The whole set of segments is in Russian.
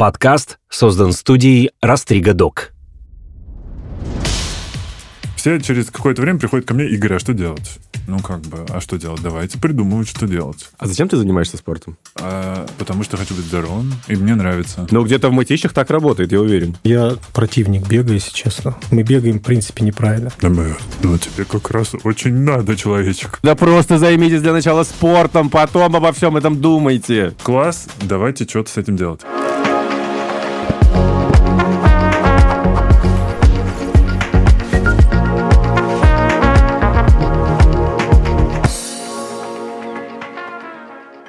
Подкаст создан студией Растрига Док. Все через какое-то время приходят ко мне, Игорь, а что делать? Ну, как бы, а что делать? Давайте придумывать, что делать. А зачем ты занимаешься спортом? А, потому что хочу быть здоровым, и мне нравится. Ну, где-то в мытищах так работает, я уверен. Я противник бега, если честно. Мы бегаем, в принципе, неправильно. Да, мы, ну, тебе как раз очень надо, человечек. Да просто займитесь для начала спортом, потом обо всем этом думайте. Класс, давайте что-то с этим делать.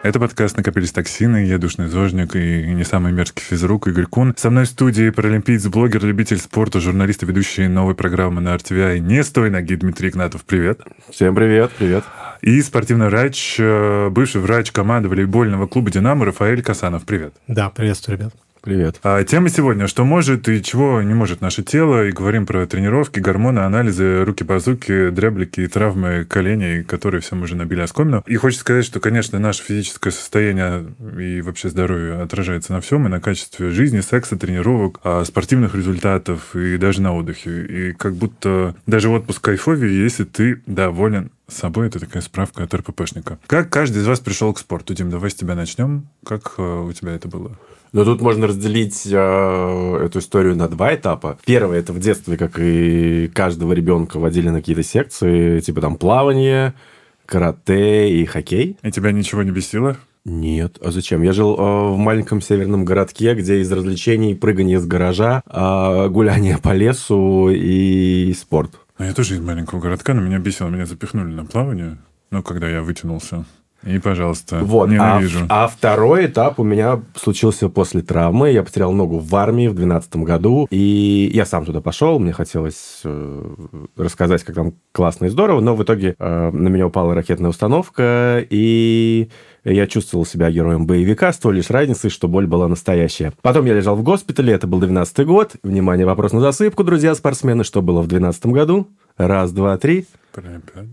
Это подкаст «Накопились токсины». Я душный зожник и не самый мерзкий физрук Игорь Кун. Со мной в студии паралимпиец, блогер, любитель спорта, журналист и ведущий новой программы на RTVI «Не стой ноги» Дмитрий Игнатов. Привет. Всем привет, привет. И спортивный врач, э, бывший врач команды волейбольного клуба «Динамо» Рафаэль Касанов. Привет. Да, приветствую, ребят. Привет. А, тема сегодня, что может и чего не может наше тело. И говорим про тренировки, гормоны, анализы, руки-базуки, дряблики и травмы коленей, которые все мы уже набили оскомину. И хочется сказать, что, конечно, наше физическое состояние и вообще здоровье отражается на всем, и на качестве жизни, секса, тренировок, а, спортивных результатов и даже на отдыхе. И как будто даже отпуск кайфовее, если ты доволен собой. Это такая справка от РППшника. Как каждый из вас пришел к спорту? Дим, давай с тебя начнем. Как э, у тебя это было? Но тут можно разделить э, эту историю на два этапа. Первый это в детстве, как и каждого ребенка, водили на какие-то секции, типа там плавание, карате и хоккей. И тебя ничего не бесило? Нет, а зачем? Я жил э, в маленьком северном городке, где из развлечений прыгание с гаража, э, гуляние по лесу и спорт. Ну, я тоже из маленького городка, но меня бесило, меня запихнули на плавание, ну, когда я вытянулся. И, пожалуйста, вот. ненавижу. А, а второй этап у меня случился после травмы. Я потерял ногу в армии в 2012 году. И я сам туда пошел. Мне хотелось э, рассказать, как там классно и здорово. Но в итоге э, на меня упала ракетная установка. И я чувствовал себя героем боевика с той лишь разницей, что боль была настоящая. Потом я лежал в госпитале. Это был 12 год. Внимание, вопрос на засыпку, друзья спортсмены. Что было в 2012 году? Раз, два, три. Олимпиада.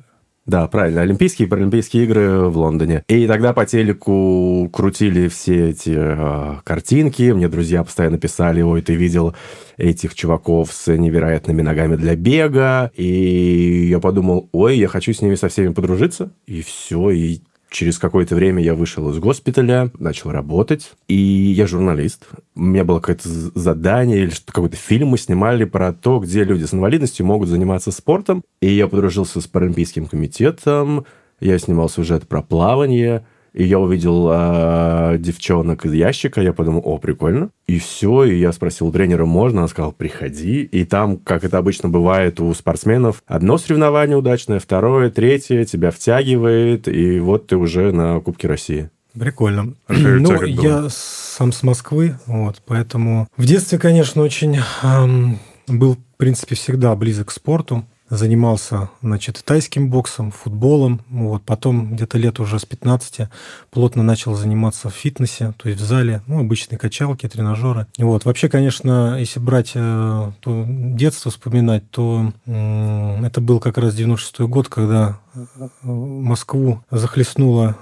Да, правильно. Олимпийские и Паралимпийские игры в Лондоне. И тогда по телеку крутили все эти э, картинки. Мне друзья постоянно писали, ой, ты видел этих чуваков с невероятными ногами для бега. И я подумал, ой, я хочу с ними со всеми подружиться. И все, и Через какое-то время я вышел из госпиталя, начал работать, и я журналист. У меня было какое-то задание или какой-то фильм мы снимали про то, где люди с инвалидностью могут заниматься спортом. И я подружился с Паралимпийским комитетом, я снимал сюжет про плавание – и я увидел э, девчонок из ящика, я подумал, о, прикольно. И все, и я спросил тренера, можно? Она сказала, приходи. И там, как это обычно бывает у спортсменов, одно соревнование удачное, второе, третье, тебя втягивает, и вот ты уже на Кубке России. Прикольно. Ну, я сам с Москвы, вот, поэтому в детстве, конечно, очень эм, был, в принципе, всегда близок к спорту занимался, значит, тайским боксом, футболом. Вот. Потом где-то лет уже с 15 плотно начал заниматься в фитнесе, то есть в зале, ну, обычные качалки, тренажеры. Вот. Вообще, конечно, если брать э, то детство вспоминать, то это был как раз 96 год, когда э, Москву захлестнула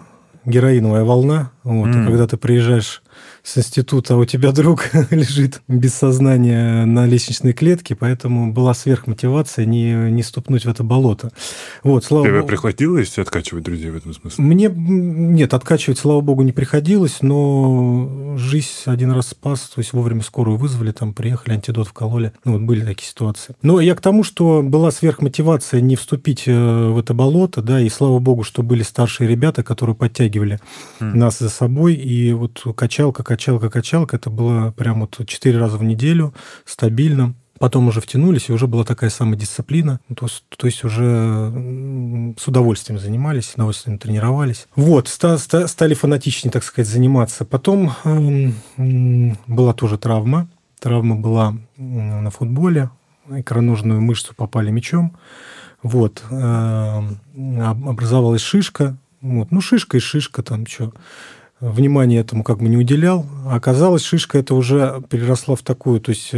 героиновая волна. Вот. Mm. И когда ты приезжаешь с института, а у тебя друг лежит без сознания на лестничной клетке, поэтому была сверхмотивация не, не ступнуть в это болото. Вот, слава Тебе богу... приходилось откачивать друзей в этом смысле? Мне, нет, откачивать, слава богу, не приходилось, но жизнь один раз спас, то есть вовремя скорую вызвали, там приехали, антидот вкололи. Ну, вот были такие ситуации. Но я к тому, что была сверхмотивация не вступить э, в это болото, да, и слава богу, что были старшие ребята, которые подтягивали mm. нас за собой, и вот качалка, качалка, качалка. Это было прям вот четыре раза в неделю, стабильно. Потом уже втянулись, и уже была такая самодисциплина. То, то есть уже с удовольствием занимались, с удовольствием тренировались. Вот, ста, ста, стали фанатичнее, так сказать, заниматься. Потом э, была тоже травма. Травма была на футболе. Икроножную мышцу попали мячом. Вот. Э, образовалась шишка. Вот. Ну, шишка и шишка там что. Внимания этому как бы не уделял. Оказалось, шишка это уже переросла в такую, то есть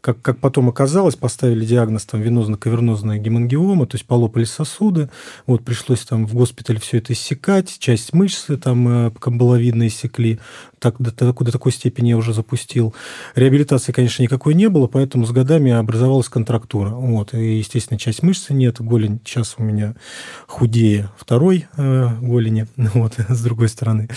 как, как потом оказалось, поставили диагноз там венозно-кавернозная гемангиома, то есть полопались сосуды, вот пришлось там в госпитале все это иссекать, часть мышцы там камбаловидно иссекли, так, до, до, до такой степени я уже запустил. Реабилитации, конечно, никакой не было, поэтому с годами образовалась контрактура. Вот. И, естественно, часть мышцы нет, голень сейчас у меня худее второй э, голени, вот, с другой стороны.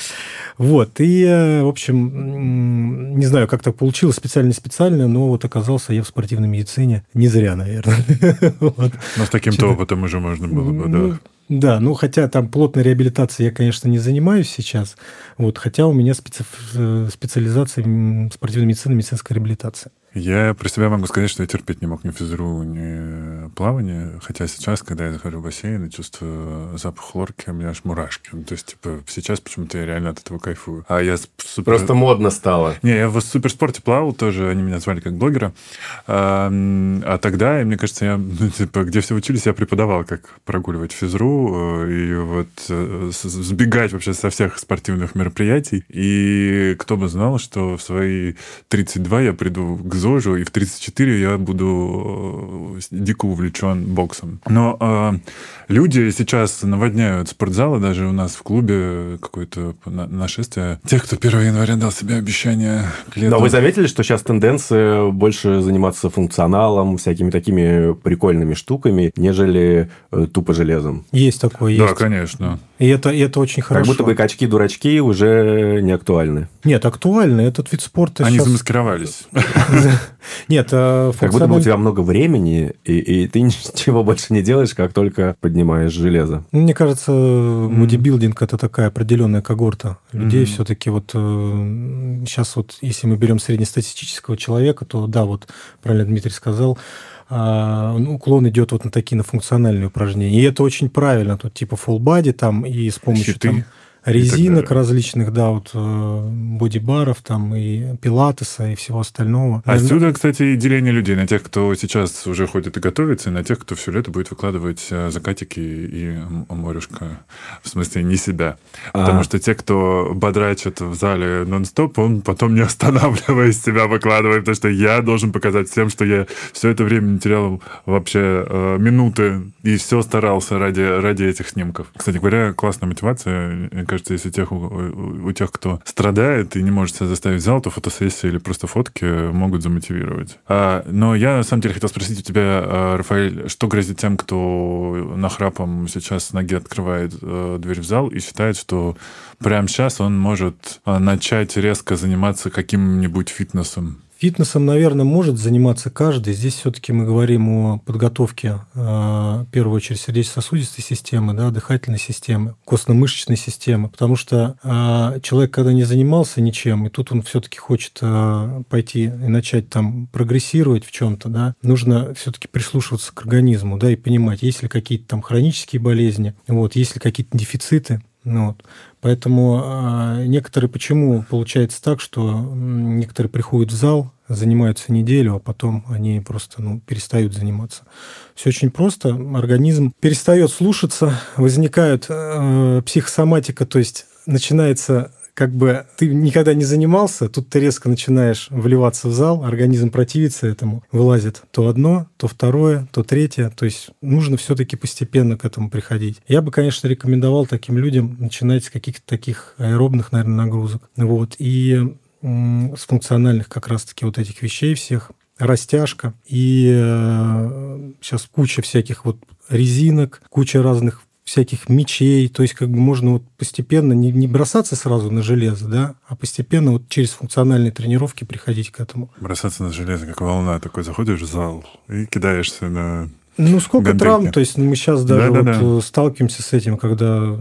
Вот. И, э, в общем, не знаю, как так получилось, специально-специально, но вот оказался я в спортивной медицине не зря, наверное. Но с таким-то опытом уже можно было бы, да. Ну, да, ну хотя там плотной реабилитацией я, конечно, не занимаюсь сейчас, вот, хотя у меня специ... Э, специализация спортивной медицины, медицинская реабилитация. Я про себя могу сказать, что я терпеть не мог ни физру, ни плавание. Хотя сейчас, когда я захожу в бассейн и чувствую запах хлорки, у меня аж мурашки. Ну, то есть, типа, сейчас почему-то я реально от этого кайфую. А я супер... Просто модно стало. Не, я в суперспорте плавал тоже, они меня звали как блогера. А, а тогда, мне кажется, я, ну, типа, где все учились, я преподавал, как прогуливать физру э, и вот э, сбегать вообще со всех спортивных мероприятий. И кто бы знал, что в свои 32 я приду к ЗОЖу, и в 34 я буду э, дико увлечен боксом. Но э, люди сейчас наводняют спортзалы, даже у нас в клубе какое-то нашествие. Тех, кто 1 января дал себе обещание к лету. Но вы заметили, что сейчас тенденция больше заниматься функционалом, всякими такими прикольными штуками, нежели э, тупо железом? Есть такое, есть. Да, конечно. И это, и это очень хорошо. Как будто бы качки-дурачки уже не актуальны. Нет, актуальны. Этот вид спорта Они сейчас... замаскировались. Нет, функциональ... Как будто бы у тебя много времени, и, и ты ничего больше не делаешь, как только поднимаешь железо. Мне кажется, бодибилдинг – это такая определенная когорта людей. Mm-hmm. Все-таки вот сейчас вот, если мы берем среднестатистического человека, то да, вот правильно Дмитрий сказал, а, ну, уклон идет вот на такие на функциональные упражнения. И это очень правильно. Тут типа full body там и с помощью Щиты. там резинок различных, да, вот э, бодибаров там и пилатеса и всего остального. Отсюда, кстати, и деление людей на тех, кто сейчас уже ходит и готовится, и на тех, кто все лето будет выкладывать э, закатики и морюшка. В смысле, не себя. А. Потому что те, кто бодрачит в зале нон-стоп, он потом не останавливаясь себя выкладывает, потому что я должен показать всем, что я все это время не терял вообще э, минуты и все старался ради, ради этих снимков. Кстати говоря, классная мотивация кажется, если тех, у, у тех, кто страдает и не может себя заставить зал, то фотосессии или просто фотки могут замотивировать. А, но я, на самом деле, хотел спросить у тебя, а, Рафаэль, что грозит тем, кто нахрапом сейчас ноги открывает э, дверь в зал и считает, что прямо сейчас он может а, начать резко заниматься каким-нибудь фитнесом? Фитнесом, наверное, может заниматься каждый. Здесь все-таки мы говорим о подготовке, э, в первую очередь, сердечно-сосудистой системы, да, дыхательной системы, костно-мышечной системы, потому что э, человек, когда не занимался ничем, и тут он все-таки хочет э, пойти и начать там прогрессировать в чем-то, да, нужно все-таки прислушиваться к организму, да, и понимать, есть ли какие-то там хронические болезни, вот, есть ли какие-то дефициты, ну вот. Поэтому э, некоторые почему получается так, что некоторые приходят в зал, занимаются неделю, а потом они просто ну, перестают заниматься. Все очень просто. Организм перестает слушаться, возникает э, психосоматика, то есть начинается как бы ты никогда не занимался, тут ты резко начинаешь вливаться в зал, организм противится этому, вылазит то одно, то второе, то третье. То есть нужно все-таки постепенно к этому приходить. Я бы, конечно, рекомендовал таким людям начинать с каких-то таких аэробных, наверное, нагрузок. Вот. И с функциональных как раз-таки вот этих вещей всех растяжка и э, сейчас куча всяких вот резинок, куча разных всяких мечей, то есть как бы можно вот постепенно не, не бросаться сразу на железо, да, а постепенно вот через функциональные тренировки приходить к этому. Бросаться на железо, как волна, такой заходишь в зал и кидаешься на ну, сколько гантельки. травм, то есть мы сейчас даже да, да, вот да. сталкиваемся с этим, когда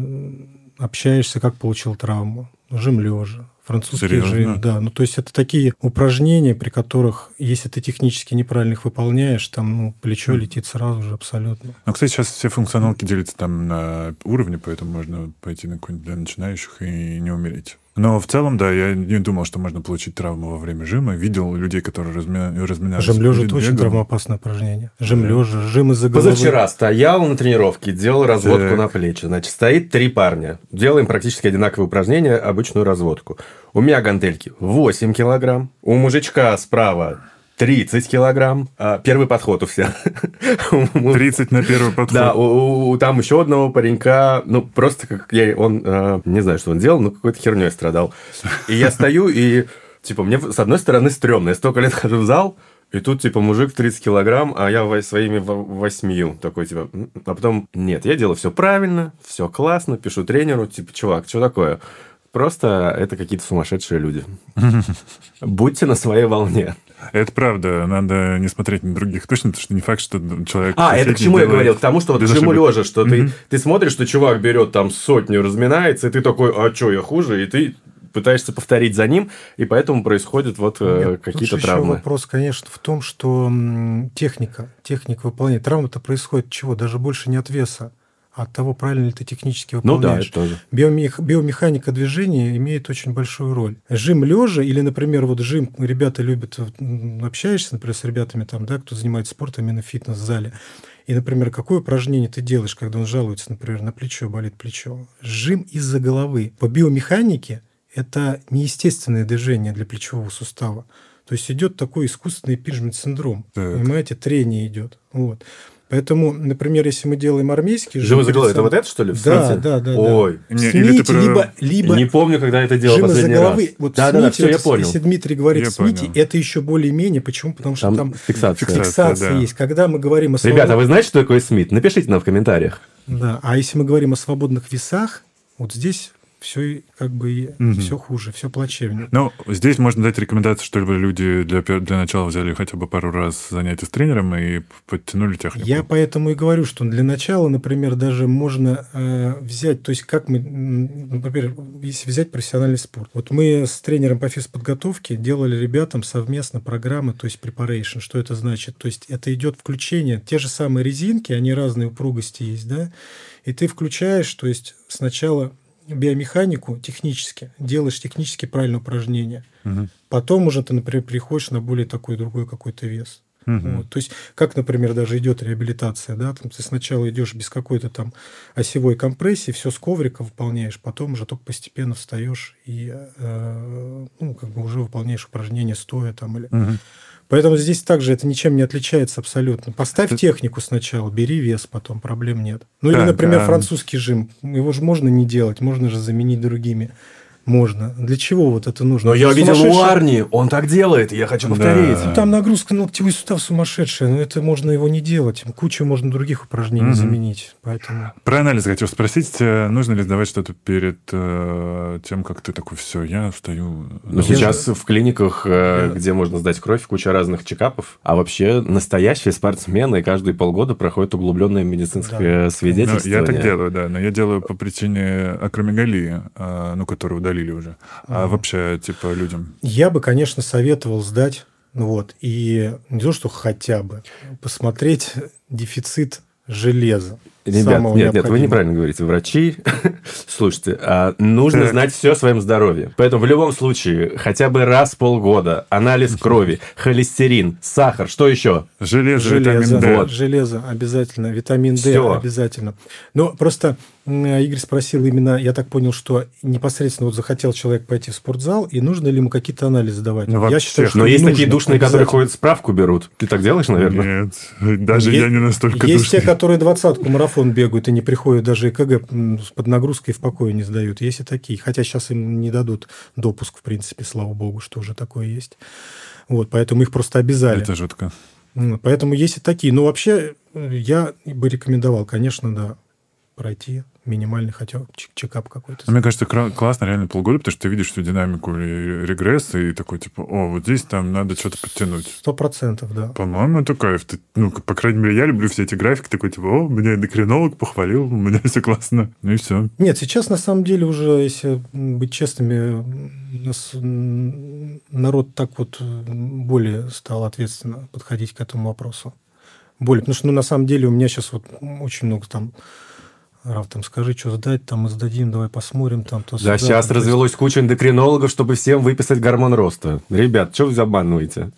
общаешься, как получил травму, жим лежа, Французский Серьезно? жим, да. Ну, то есть это такие упражнения, при которых, если ты технически неправильно их выполняешь, там ну, плечо летит сразу же абсолютно. Ну, кстати, сейчас все функционалки делятся там на уровни, поэтому можно пойти на какой-нибудь для начинающих и не умереть. Но в целом, да, я не думал, что можно получить травму во время жима. Видел людей, которые размя... разминались. Жим лежа это очень травмоопасное упражнение. Жим лежа, жим из-за головы. Позавчера стоял на тренировке, делал разводку Так. на плечи. Значит, стоит три парня. Делаем практически одинаковые упражнения, обычную разводку. У меня гантельки 8 килограмм. У мужичка справа 30 килограмм. А, первый подход у всех. У- 30 на первый подход. Да, у, у- там еще одного паренька, ну, просто как я, он, э, не знаю, что он делал, но какой-то херней страдал. И я стою, и, типа, мне, с одной стороны, стрёмно. Я столько лет хожу в зал, и тут, типа, мужик 30 килограмм, а я во- своими во- восьмию. Такой, типа, а потом, нет, я делаю все правильно, все классно, пишу тренеру, типа, чувак, что такое? Просто это какие-то сумасшедшие люди. Будьте на своей волне. Это правда, надо не смотреть на других точно, потому что не факт, что человек... А, это к чему я говорил? К тому, что вот жиму лежа, что ты, ты смотришь, что чувак берет там сотню, разминается, и ты такой, а что, я хуже? И ты пытаешься повторить за ним, и поэтому происходят вот э, какие-то же еще травмы. вопрос, конечно, в том, что техника, техника выполнения. Травма-то происходит чего? Даже больше не от веса, от того, правильно ли ты технически Ну да, выполняешь. это тоже. Биомех- биомеханика движения имеет очень большую роль. Жим лежа или, например, вот жим, ребята любят, общаешься, например, с ребятами там, да, кто занимается спортом именно в фитнес-зале, и, например, какое упражнение ты делаешь, когда он жалуется, например, на плечо, болит плечо? Жим из-за головы. По биомеханике это неестественное движение для плечевого сустава. То есть идет такой искусственный пиджмент-синдром. Так. Понимаете, трение идет. Вот. Поэтому, например, если мы делаем армейский жим... Жим из головы, перед это вот это, что ли? в Да, да, да, да. Ой, Не, или Снимите, про- либо, либо не помню, когда это делал последний головы. раз. Вот да, да, да, снимите, все, я вот понял. Если Дмитрий говорит, Я снимите, понял. это еще более-менее. Почему? Потому что Там, там, фиксация. фиксация. фиксация да. есть. Когда мы говорим о свобод- Ребята, а вы знаете, что такое Смит? Напишите нам в комментариях. Да. А если мы говорим о свободных весах, вот здесь все как бы Мгм. все хуже, все плачевнее. Ну, здесь можно дать рекомендацию, чтобы люди для, для начала взяли хотя бы пару раз занятия с тренером и подтянули технику. Я поэтому и говорю, что для начала, например, даже можно э, взять, то есть как мы, например, если взять профессиональный спорт. Вот мы с тренером по физподготовке делали ребятам совместно программы, то есть preparation. Что это значит? То есть это идет включение, те же самые резинки, они разные упругости есть, да, и ты включаешь, то есть сначала биомеханику технически, делаешь технически правильное упражнение. Мгм. Потом уже ты, например, переходишь на более такой другой какой-то вес. Мгм. Вот. То есть, как, например, даже идет реабилитация, да, там ты сначала идешь без какой-то там осевой компрессии, все с коврика выполняешь, потом уже только постепенно встаешь и э, ну, как бы уже выполняешь упражнения стоя там или. Мгм. Поэтому здесь также это ничем не отличается абсолютно. Поставь Ты- технику сначала, бери вес, потом проблем нет. Ну или, например, французский жим. Его же можно не делать, можно же заменить другими. Можно. Для чего вот это нужно? Но я видел у Арни, он так делает, я хочу Да. повторить. ну, там нагрузка на локтевой сустав сумасшедшая, но это можно его не делать. Кучу можно других упражнений Мгм. заменить. Поэтому Про анализ хотел спросить, э, нужно ли сдавать что-то перед э, тем, как ты такой, все, я встаю. Ну, сейчас в клиниках, э, Я- где можно сдать кровь, куча разных чекапов. А вообще настоящие спортсмены каждые полгода проходят углубленное медицинское Ну, свидетельствование. я так делаю, да, но я делаю по причине акромегалии, а, ну, которую удалили уже. А Ага. вообще, типа, людям... я бы, конечно, советовал сдать. ну Вот, и не то, что хотя бы, посмотреть дефицит железа. Ребят, самого нет, нет, вы неправильно говорите. Врачи, слушайте, а, нужно Так. знать все о своем здоровье. Поэтому в любом случае, хотя бы раз в полгода анализ крови, холестерин, сахар, что еще? Железо, Железо, витамин D. Вот. железо обязательно, витамин D Всё. обязательно. Но просто Игорь спросил именно, я так понял, что непосредственно вот захотел человек пойти в спортзал, и нужно ли ему какие-то анализы давать. Ну, я считаю, что Но есть нужно, такие душные, которые ходят справку берут. Ты так делаешь, наверное? Нет, даже Е- я не настолько Есть душный. те, которые двадцатку марафон бегают и не приходят даже ЭКГ под нагрузкой в покое не сдают. Есть и такие. Хотя сейчас им не дадут допуск, в принципе, слава богу, что уже такое есть. Вот, поэтому их просто обязали. Это жутко. М, Поэтому есть и такие. Но вообще э, я бы рекомендовал, конечно, да, пройти минимальный хотя бы чекап какой-то. Ну, мне кажется, классно реально полгода, потому что ты видишь всю динамику и регресс, и такой, типа, о, вот здесь там надо что-то подтянуть. Сто процентов, да. По-моему, это кайф. Ты, ну, по крайней мере, я люблю все эти графики, такой, типа, о, меня эндокринолог похвалил, у меня все классно, ну и все. Нет, сейчас, на самом деле, уже, если быть честными, нас народ так вот более стал ответственно подходить к этому вопросу. Более, потому что, ну, на самом деле, у меня сейчас вот очень много там Рав, там скажи, что сдать, там мы сдадим, давай посмотрим. Там, то да, сюда, сейчас там, развелось куча эндокринологов, чтобы всем выписать гормон роста. Ребят, что вы обманываете?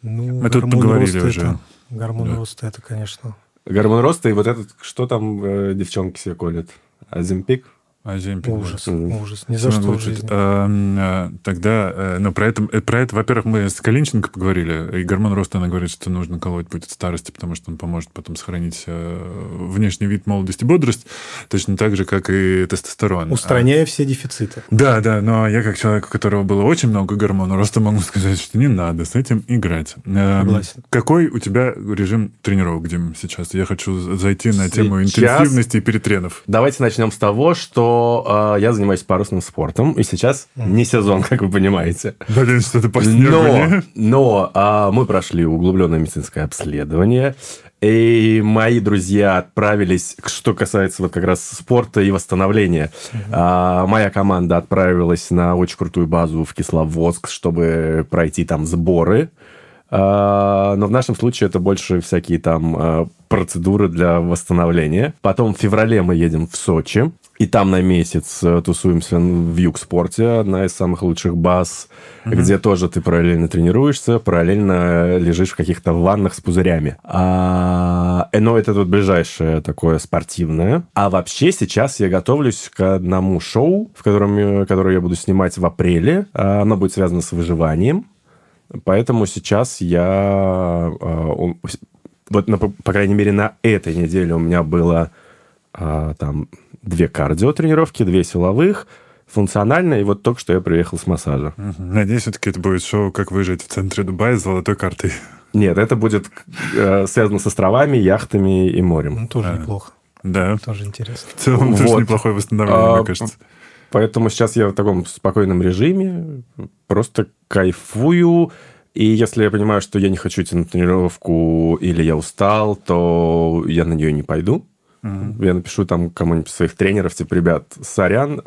Ну, мы тут поговорили уже. Это, гормон да. роста, это, конечно. Гормон роста и вот этот, что там э, девчонки себе колят? Оземпик? Оземпик. Ужас, ужас. Ни за что в жизни. Э, тогда, э, ну, про это, про это, во-первых, мы с Калинченко поговорили, и гормон роста, она говорит, что нужно колоть будет старости, потому что он поможет потом сохранить э, внешний вид, молодость и бодрость, точно так же, как и тестостерон. Устраняя а, все дефициты. Да, да, но я как человек, у которого было очень много гормона роста, могу сказать, что не надо с этим играть. Согласен. Какой у тебя режим тренировок, Дим, сейчас? Я хочу зайти на тему интенсивности и перетренов. Давайте начнем с того, что э, я занимаюсь парусным спортом, и сейчас не сезон, как вы понимаете. Блин, что-то по Но, но э, мы прошли углубленное медицинское обследование, и мои друзья отправились, что касается вот как раз спорта и восстановления. А, моя команда отправилась на очень крутую базу в Кисловодск, чтобы пройти там сборы. А, но в нашем случае это больше всякие там процедуры для восстановления. Потом в феврале мы едем в Сочи. И там на месяц э, тусуемся в Юг-спорте, одна из самых лучших баз, mm-hmm. где тоже ты параллельно тренируешься, параллельно лежишь в каких-то ваннах с пузырями. А, э, но это тут ближайшее такое спортивное. А вообще сейчас я готовлюсь к одному шоу, в котором, которое я буду снимать в апреле. А, оно будет связано с выживанием. Поэтому сейчас я... Вот, по крайней мере, на этой неделе у меня было там две кардио-тренировки, две силовых, функционально, и вот только что я приехал с массажа. Надеюсь, все-таки это будет шоу «Как выжить в центре Дубая с золотой картой». Нет, это будет э, связано с островами, яхтами и морем. Ну, тоже а, неплохо. Да. Тоже интересно. В целом, вот. тоже неплохое восстановление, а, мне кажется. Поэтому сейчас я в таком спокойном режиме, просто кайфую. И если я понимаю, что я не хочу идти на тренировку или я устал, то я на нее не пойду. Угу. Я напишу там кому-нибудь своих тренеров, типа, ребят, сорян,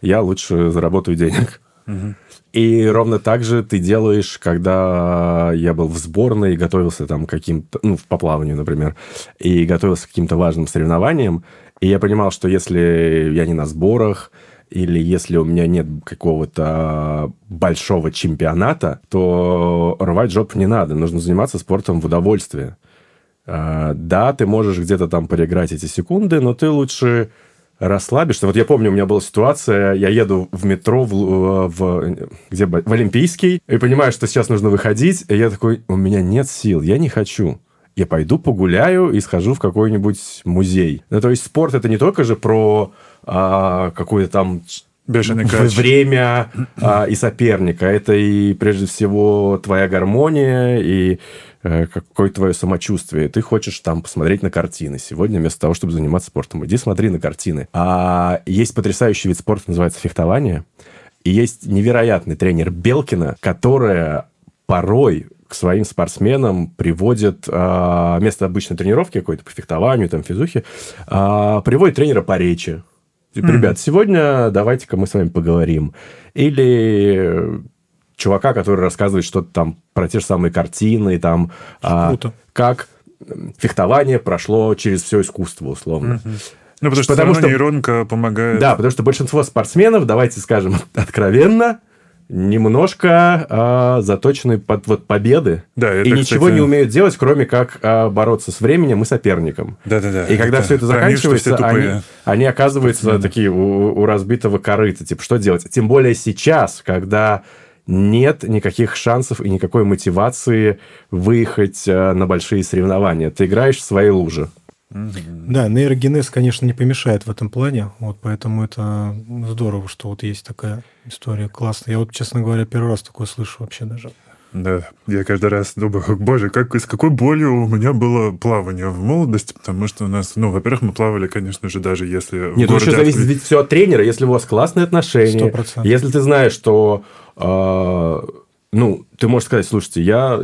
я лучше заработаю денег. Угу. И ровно так же ты делаешь, когда я был в сборной и готовился там каким-то, ну, по плаванию, например, и готовился к каким-то важным соревнованиям, и я понимал, что если я не на сборах, или если у меня нет какого-то большого чемпионата, то рвать жопу не надо. Нужно заниматься спортом в удовольствие. А, да, ты можешь где-то там переиграть эти секунды, но ты лучше расслабишься. Вот я помню, у меня была ситуация, я еду в метро в, в, где, в Олимпийский, и понимаю, что сейчас нужно выходить, и я такой, у меня нет сил, я не хочу. Я пойду погуляю и схожу в какой-нибудь музей. Ну, то есть спорт это не только же про а, какую-то там Бешеный кач. время а, и соперника. Это и прежде всего твоя гармония и Э, какое твое самочувствие. Ты хочешь там посмотреть на картины. Сегодня вместо того, чтобы заниматься спортом, иди смотри на картины. А есть потрясающий вид спорта, называется фехтование. И есть невероятный тренер Белкина, которая порой к своим спортсменам приводит а, вместо обычной тренировки какой-то по фехтованию, там, физухе, а, приводит тренера по речи. Типа, ребят, сегодня давайте-ка мы с вами поговорим. Или чувака, который рассказывает что-то там про те же самые картины, там, а, как фехтование прошло через все искусство, условно. Ну, потому что, потому что нейронка помогает. Да, потому что большинство спортсменов, давайте скажем откровенно, немножко а, заточены под вот победы да, это, и ничего кстати... не умеют делать, кроме как а, бороться с временем и соперником. Да, да, да. И когда это... все это заканчивается, они, они оказываются Спортсмены. такие у, у разбитого корыта. Типа, что делать? Тем более сейчас, когда нет никаких шансов и никакой мотивации выехать э, на большие соревнования. Ты играешь в своей луже. Да, нейрогенез, конечно, не помешает в этом плане, вот поэтому это здорово, что вот есть такая история классная. Я вот, честно говоря, первый раз такое слышу вообще даже. Да, я каждый раз думаю, боже, как, с какой болью у меня было плавание в молодости, потому что у нас, ну, во-первых, мы плавали, конечно же, даже если... Нет, ну еще зависит ведь все от тренера, если у вас классные отношения, 100%. если ты знаешь, что э, ну, ты можешь сказать, слушайте, я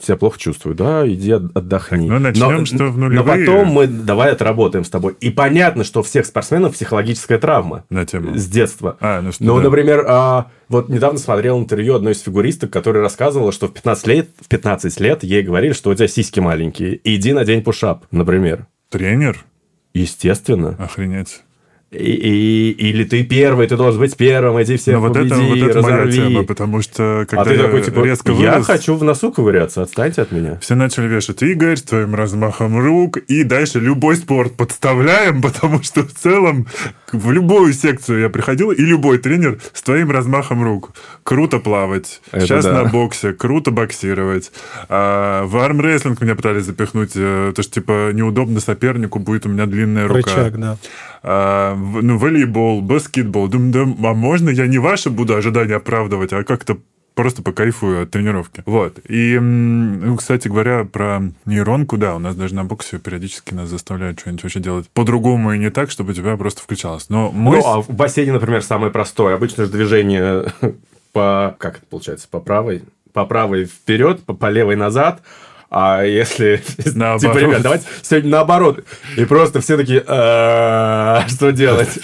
себя плохо чувствую, да, иди отдохни. Так, ну, начнем, но, что в нулевые... Но потом мы давай отработаем с тобой. И понятно, что у всех спортсменов психологическая травма На тему. с детства. А, ну, что ну да. например, а, вот недавно смотрел интервью одной из фигуристок, которая рассказывала, что в 15 лет, в 15 лет ей говорили, что у тебя сиськи маленькие, иди на день пушап, например. Тренер? Естественно. Охренеть. И, и, или ты первый, ты должен быть первым, иди всех ну, вот победи, это, вот это разорви. моя тема, потому что когда а ты я такой, типа, резко я вырос, хочу в носу ковыряться, отстаньте от меня. Все начали вешать Игорь с твоим размахом рук, и дальше любой спорт подставляем, потому что в целом в любую секцию я приходил, и любой тренер с твоим размахом рук. Круто плавать, Это сейчас да. на боксе, круто боксировать. А, в армрестлинг меня пытались запихнуть, э, то что, типа, неудобно сопернику, будет у меня длинная рука. Рычаг, да. А, ну, волейбол, баскетбол. Думаю, да, а можно я не ваши буду ожидания оправдывать, а как-то просто покайфую от тренировки. Вот. И, ну, кстати говоря, про нейронку, да, у нас даже на боксе периодически нас заставляют что-нибудь вообще делать по-другому и не так, чтобы у тебя просто включалось. Но мой... Ну, а в бассейне, например, самое простое. Обычно же движение по... Как это получается? По правой? По правой вперед, по, по левой назад. А если... Наоборот. Типа, ребят, давайте сегодня наоборот. И просто все такие, «А, что делать?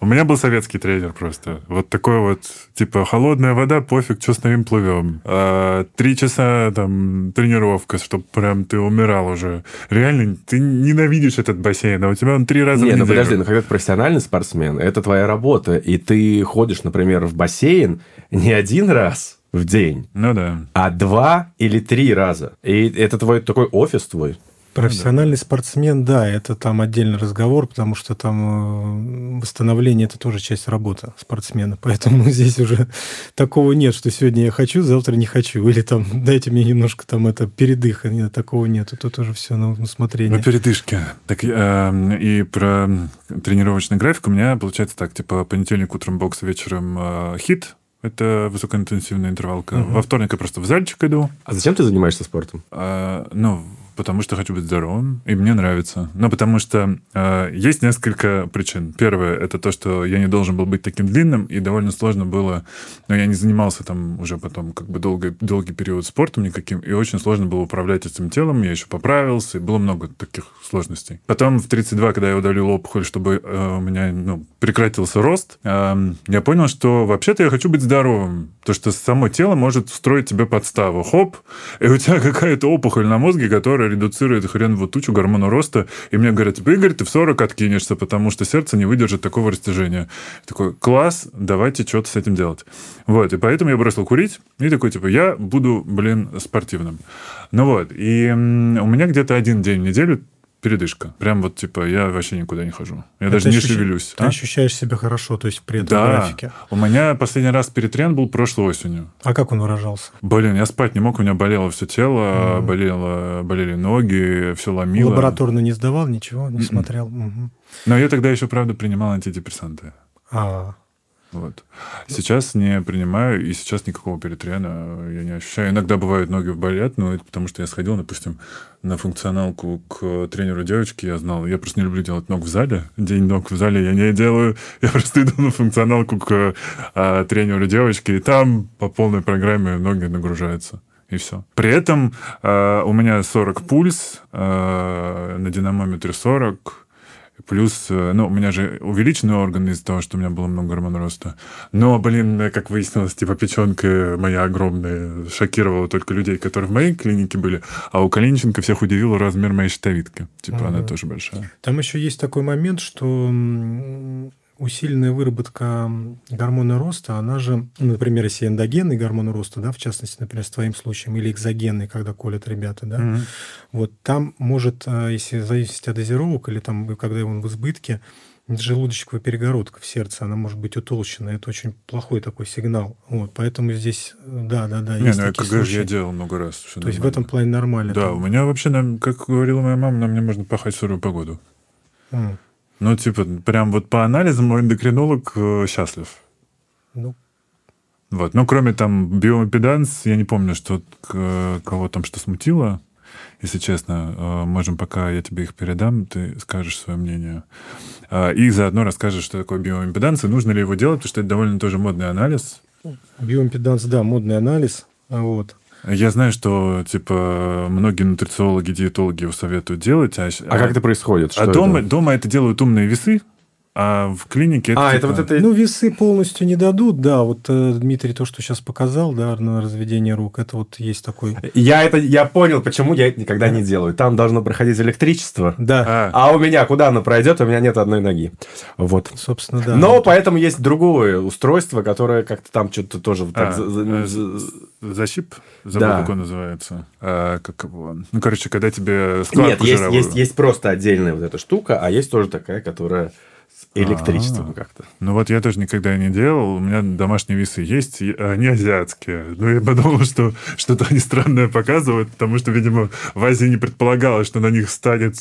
У меня был советский тренер просто. Вот такой вот, типа, холодная вода, пофиг, что с ним плывем. А, Три часа там тренировка, чтобы прям ты умирал уже. Реально, ты ненавидишь этот бассейн, а у тебя он три раза Не, в ну неделю. подожди, ну когда ты профессиональный спортсмен, это твоя работа, и ты ходишь, например, в бассейн не один раз в день, Ну да. а два или три раза. И это твой такой офис твой. Профессиональный спортсмен, да, это там отдельный разговор, потому что там э, восстановление это тоже часть работы спортсмена. Поэтому здесь уже такого нет, что сегодня я хочу, завтра не хочу. Или там дайте мне немножко там это передыха. Нет, такого нету. Тут уже все на усмотрение. Ну, передышки. Так, э, и про тренировочный график у меня получается так, типа, понедельник утром бокс, вечером э, хит. Это высокоинтенсивная интервалка. Мгм. Во вторник я просто в зальчик иду. А зачем ты занимаешься спортом? А, ну, потому что хочу быть здоровым, и мне нравится. Ну, потому что э, есть несколько причин. Первое, это то, что я не должен был быть таким длинным, и довольно сложно было... Но я не занимался там уже потом как бы долгий, долгий период спортом никаким, и очень сложно было управлять этим телом. Я еще поправился, и было много таких сложностей. Потом в 32, когда я удалил опухоль, чтобы э, у меня ну, прекратился рост, э, я понял, что вообще-то я хочу быть здоровым. То, что само тело может устроить тебе подставу. Хоп, и у тебя какая-то опухоль на мозге, которая редуцирует хреновую тучу гормона роста. И мне говорят, типа, Игорь, ты в 40 откинешься, потому что сердце не выдержит такого растяжения. Я такой, класс, давайте что-то с этим делать. Вот, и поэтому я бросил курить, и такой, типа, я буду, блин, спортивным. Ну вот, и у меня где-то один день в неделю передышка. Прям вот, типа, я вообще никуда не хожу. Я А даже не ощущ- шевелюсь. Ты а? ощущаешь себя хорошо, то есть при этом Да. графике. У меня последний раз перетрен был прошлой осенью. А как он выражался? Блин, я спать не мог, у меня болело все тело, Мгм. болело, болели ноги, все ломило. Лабораторно не сдавал, ничего, не смотрел. Мгм. Но я тогда еще, правда, принимал антидепрессанты. А, Вот. Сейчас не принимаю, и сейчас никакого перетрена я не ощущаю. Иногда бывают ноги болят, но это потому что я сходил, допустим, на функционалку к тренеру девочки, я знал, я просто не люблю делать ног в зале. День ног в зале я не делаю. Я просто иду на функционалку к а, тренеру девочки, и там по полной программе ноги нагружаются. И все. При этом а, у меня 40 пульс, а, на динамометре 40, Плюс, э, ну, у меня же увеличенный орган из-за того, что у меня было много гормон роста. Но, блин, как выяснилось, типа печенка моя огромная шокировала только людей, которые в моей клинике были, а у Калиниченко всех удивил размер моей щитовидки. Типа она Ага. тоже большая. Там еще есть такой момент, что усиленная выработка гормона роста, она же, ну, например, если эндогенный гормон роста, да, в частности, например, с твоим случаем, или экзогенный, когда колят ребята, да, Мгм. вот там может, а, если зависеть от дозировок или там, когда он в избытке, желудочковая перегородка в сердце, она может быть утолщена. Это очень плохой такой сигнал. Вот, поэтому здесь, э, да, да, да, Не, есть ну такие ЭКГ случаи. я делал много раз. То есть в нормально. этом плане нормально. Да, там. у меня вообще, как говорила моя мама, на мне можно пахать в сырую погоду. М, Ну, типа, прям вот по анализам мой эндокринолог э, счастлив. Ну, Вот. Ну, кроме там биоимпеданс, я не помню, что кого там что смутило. Если честно, э, можем пока я тебе их передам, ты скажешь свое мнение. А, и заодно расскажешь, что такое биоимпеданс, и нужно ли его делать, потому что это довольно тоже модный анализ. Биоимпеданс, да, модный анализ. Вот. Я знаю, что типа многие нутрициологи, диетологи его советуют делать. А, а как это происходит? А что а дома, дома это делают умные весы, а в клинике это... А, типа... это вот это... Ну, весы полностью не дадут, да. Вот э, Дмитрий то, что сейчас показал, да, на разведение рук, это вот есть такой... Я это, я понял, почему я это никогда не делаю. Там должно проходить электричество. Да. А, а у меня куда оно пройдет? У меня нет одной ноги. Вот. Собственно, да. Но поэтому есть другое устройство, которое как-то там что-то тоже... Так, а, за... Защип? Забыл, да. как он называется. А, как его? Ну, короче, когда тебе Нет, есть, есть, есть просто отдельная вот эта штука, а есть тоже такая, которая электричеством А-а-а. как-то. Ну вот я тоже никогда не делал. У меня домашние весы есть, они азиатские. Ну я подумал, что что-то они странное показывают, потому что, видимо, в Азии не предполагалось, что на них станет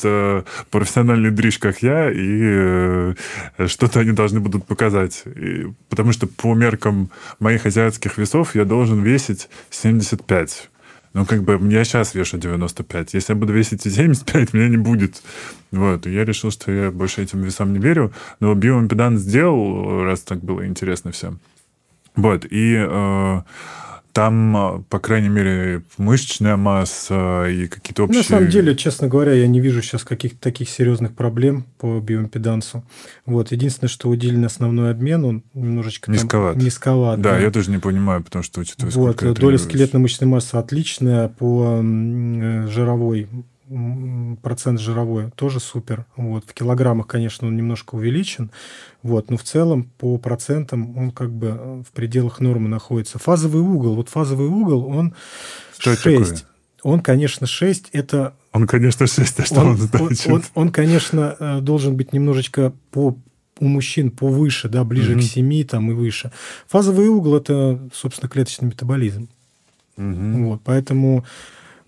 профессиональный дрищ, как я, и э, что-то они должны будут показать. И, потому что по меркам моих азиатских весов я должен весить 75. Ну, как бы, я сейчас вешу 95. Если я буду весить 75, меня не будет. Вот. И я решил, что я больше этим весам не верю. Но биоимпеданс сделал, раз так было интересно всем. Вот. И э, там, по крайней мере, мышечная масса и какие-то общие... На самом деле, честно говоря, я не вижу сейчас каких-то таких серьезных проблем по биоимпедансу. Вот. Единственное, что удельный основной обмен, он немножечко низковат. Там, низковат да, да, я тоже не понимаю, потому что учитывая, вот, Доля скелетной мышечной массы отличная по э, жировой процент жировой тоже супер. Вот. В килограммах, конечно, он немножко увеличен, вот, но в целом по процентам он как бы э, в пределах нормы находится. Фазовый угол, вот фазовый угол, он Что 6. Это такое? Он, конечно, 6, это... Он, конечно, 6, а что он, он Он, он, он, конечно, э, должен быть немножечко по у мужчин повыше, да, ближе угу. к 7 там, и выше. Фазовый угол – это, собственно, клеточный метаболизм. Угу. Вот, поэтому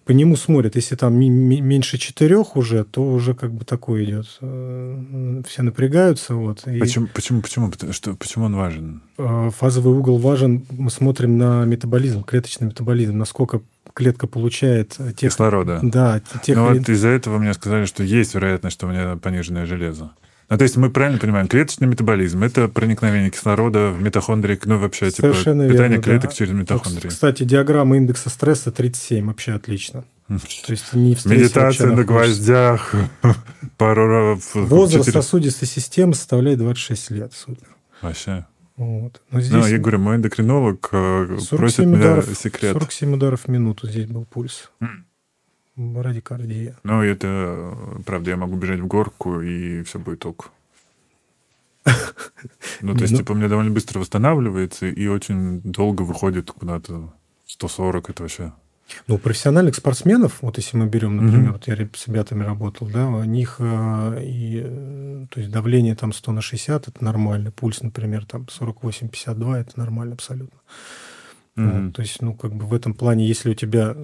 по нему смотрят. Если там меньше четырех уже, то уже как бы такой идет. Э, все напрягаются. Вот, и... Почему, почему, почему, что, почему он важен? Э, фазовый угол важен. Мы смотрим на метаболизм, клеточный метаболизм, насколько клетка получает тех... Кислорода. Да. Тех... Ну вот из-за этого мне сказали, что есть вероятность, что у меня пониженное железо. Ну, то есть мы правильно понимаем, клеточный метаболизм – это проникновение кислорода в митохондрии, ну, вообще, типа, Совершенно типа, питание верно, клеток да. через митохондрии. Кстати, диаграмма индекса стресса 37, вообще отлично. То есть не в Медитация на гвоздях, пару раз... Возраст 4... сосудистой системы составляет 26 лет, супер. Вообще. Вот. Но здесь... Ну, я говорю, мой эндокринолог э, просит меня секрет. 47 ударов в минуту здесь был пульс. Mm радикардия. Ну, это, правда, я могу бежать в горку, и все будет ок. Ну, то есть, ну типа, у меня довольно быстро восстанавливается, и очень долго выходит куда-то 140, это вообще... Ну, у профессиональных спортсменов, вот если мы берем, например, вот я с ребятами работал, да, у них э, и, э, то есть давление там 100 на 60, это нормально, пульс, например, там 48-52, это нормально абсолютно. Mm-hmm. То есть, ну, как бы в этом плане, если у тебя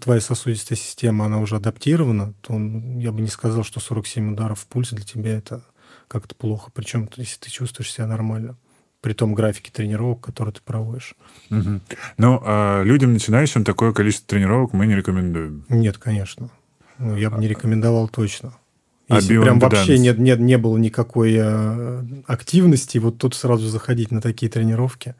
твоя сосудистая система, она уже адаптирована, то я бы не сказал, что 47 ударов в пульс для тебя это как-то плохо. Причем, если ты чувствуешь себя нормально при том графике тренировок, которые ты проводишь. Угу. Ну, а людям начинающим такое количество тренировок мы не рекомендуем. Нет, конечно. Ну, я бы не рекомендовал точно. А если а прям вообще нет, нет, не было никакой э, активности, вот тут сразу заходить на такие тренировки.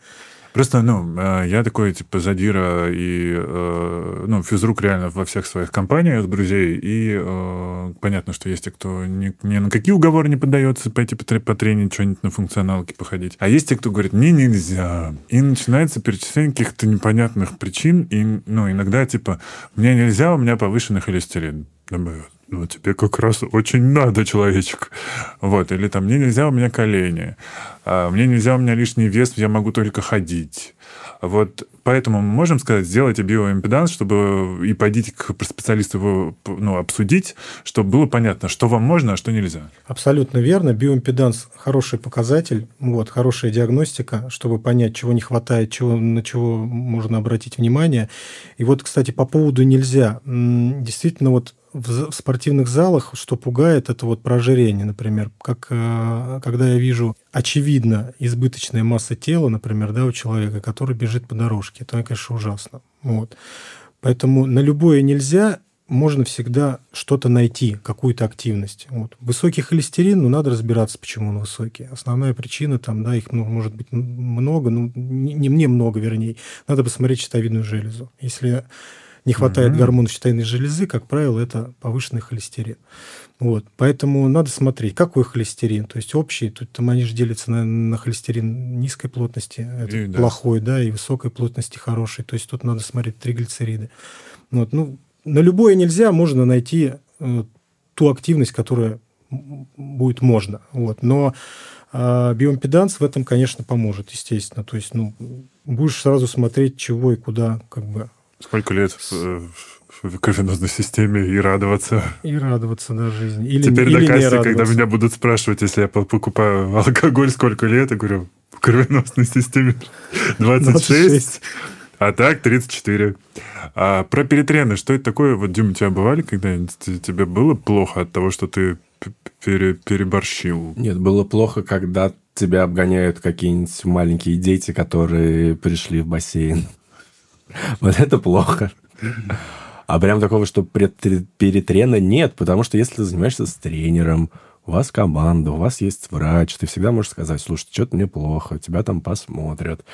Просто, ну, э, я такой, типа, задира и, э, ну, физрук реально во всех своих компаниях, друзей, и э, понятно, что есть те, кто ни, ни на какие уговоры не поддается, пойти потренить что-нибудь на функционалке походить. А есть те, кто говорит, мне нельзя. И начинается перечисление каких-то непонятных причин, и, ну, иногда, типа, мне нельзя, у меня повышенный холестерин. Думаю, ну, тебе как раз очень надо, человечек. Вот, или там, мне нельзя, у меня колени. А, мне нельзя, у меня лишний вес, я могу только ходить. Вот поэтому мы можем сказать, сделайте биоимпеданс, чтобы и пойдите к специалисту его ну, обсудить, чтобы было понятно, что вам можно, а что нельзя. Абсолютно верно. Биоимпеданс – хороший показатель, вот, хорошая диагностика, чтобы понять, чего не хватает, чего, на чего можно обратить внимание. И вот, кстати, по поводу нельзя. Действительно, вот в, спортивных залах, что пугает, это вот про ожирение, например. Как, э, когда я вижу очевидно избыточная масса тела, например, да, у человека, который бежит по дорожке. Это, конечно, ужасно. Вот. Поэтому на любое нельзя, можно всегда что-то найти, какую-то активность. Вот. Высокий холестерин, ну, надо разбираться, почему он высокий. Основная причина, там, да, их ну, может быть много, ну, не, не мне много, вернее. Надо посмотреть щитовидную железу. Если не хватает mm-hmm. гормона щитовидной железы, как правило, это повышенный холестерин. Вот. Поэтому надо смотреть, какой холестерин. То есть общий, тут там они же делятся на, на холестерин низкой плотности, это и, плохой, да. да, и высокой плотности хороший. То есть тут надо смотреть триглицериды. Вот. Ну, на любое нельзя, можно найти э, ту активность, которая будет можно. Вот. Но э, биоимпеданс в этом, конечно, поможет, естественно. То есть, ну, будешь сразу смотреть, чего и куда, как бы. Сколько лет в, в кровеносной системе и радоваться. И радоваться, да, жизни. Или, Теперь или на кассе, когда меня будут спрашивать, если я покупаю алкоголь, сколько лет, я говорю, в кровеносной системе 26. 26. А так 34. А про перетрены, что это такое? Вот, Дима, у тебя бывали когда-нибудь? Тебе было плохо от того, что ты пере, переборщил? Нет, было плохо, когда тебя обгоняют какие-нибудь маленькие дети, которые пришли в бассейн. Вот это плохо. А прям такого, что перетрена нет, потому что если ты занимаешься с тренером, у вас команда, у вас есть врач, ты всегда можешь сказать, слушай, что-то мне плохо, тебя там посмотрят.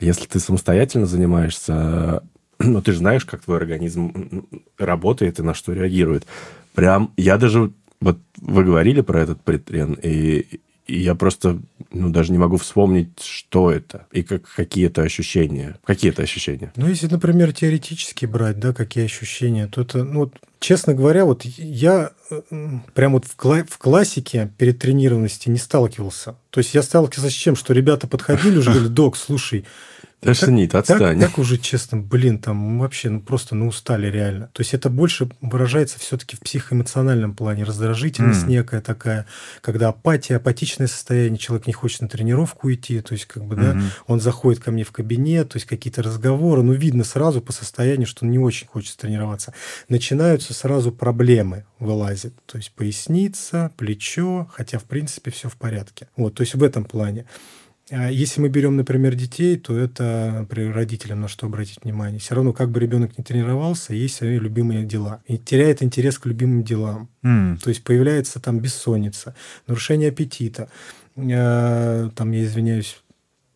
Если ты самостоятельно занимаешься, ну, ты же знаешь, как твой организм работает и на что реагирует. Прям, я даже, вот вы говорили про этот претрен, и и я просто ну, даже не могу вспомнить, что это и как, какие это ощущения. Какие это ощущения? Ну, если, например, теоретически брать, да, какие ощущения, то это, ну, вот, честно говоря, вот я э, прям вот в, кла- в классике перед тренированности не сталкивался. То есть я сталкивался с чем? Что ребята подходили уже говорили, док, слушай, Тошнит, отстань. Так, так уже, честно, блин, там вообще ну, просто ну, устали реально. То есть это больше выражается все-таки в психоэмоциональном плане. Раздражительность mm. некая такая, когда апатия, апатичное состояние, человек не хочет на тренировку идти, то есть как бы, mm-hmm. да, он заходит ко мне в кабинет, то есть какие-то разговоры, ну, видно сразу по состоянию, что он не очень хочет тренироваться. Начинаются сразу проблемы вылазят, то есть поясница, плечо, хотя, в принципе, все в порядке. Вот, то есть в этом плане. А если мы берем, например, детей, то это, например, родителям на что обратить внимание. Все равно, как бы ребенок не тренировался, есть свои любимые дела. И теряет интерес к любимым делам. Mm. То есть появляется там бессонница, нарушение аппетита, э, там, я извиняюсь,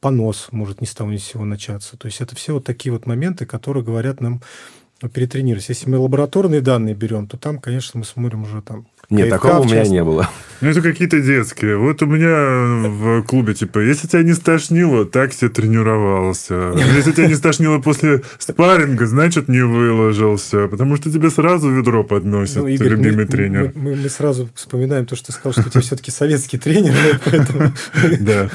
понос может ни с того ни с сего начаться. То есть это все вот такие вот моменты, которые говорят нам ну, перетренироваться. Если мы лабораторные данные берем, то там, конечно, мы смотрим уже там нет, такого у меня не было. Ну, это какие-то детские. Вот у меня в клубе, типа, если тебя не стошнило, так себе тренировался. Если тебя не стошнило после спарринга, значит, не выложился. Потому что тебе сразу ведро подносят, ну, Игорь, любимый мы, тренер. Мы, мы, мы сразу вспоминаем то, что ты сказал, что у тебя все-таки советский тренер. Да.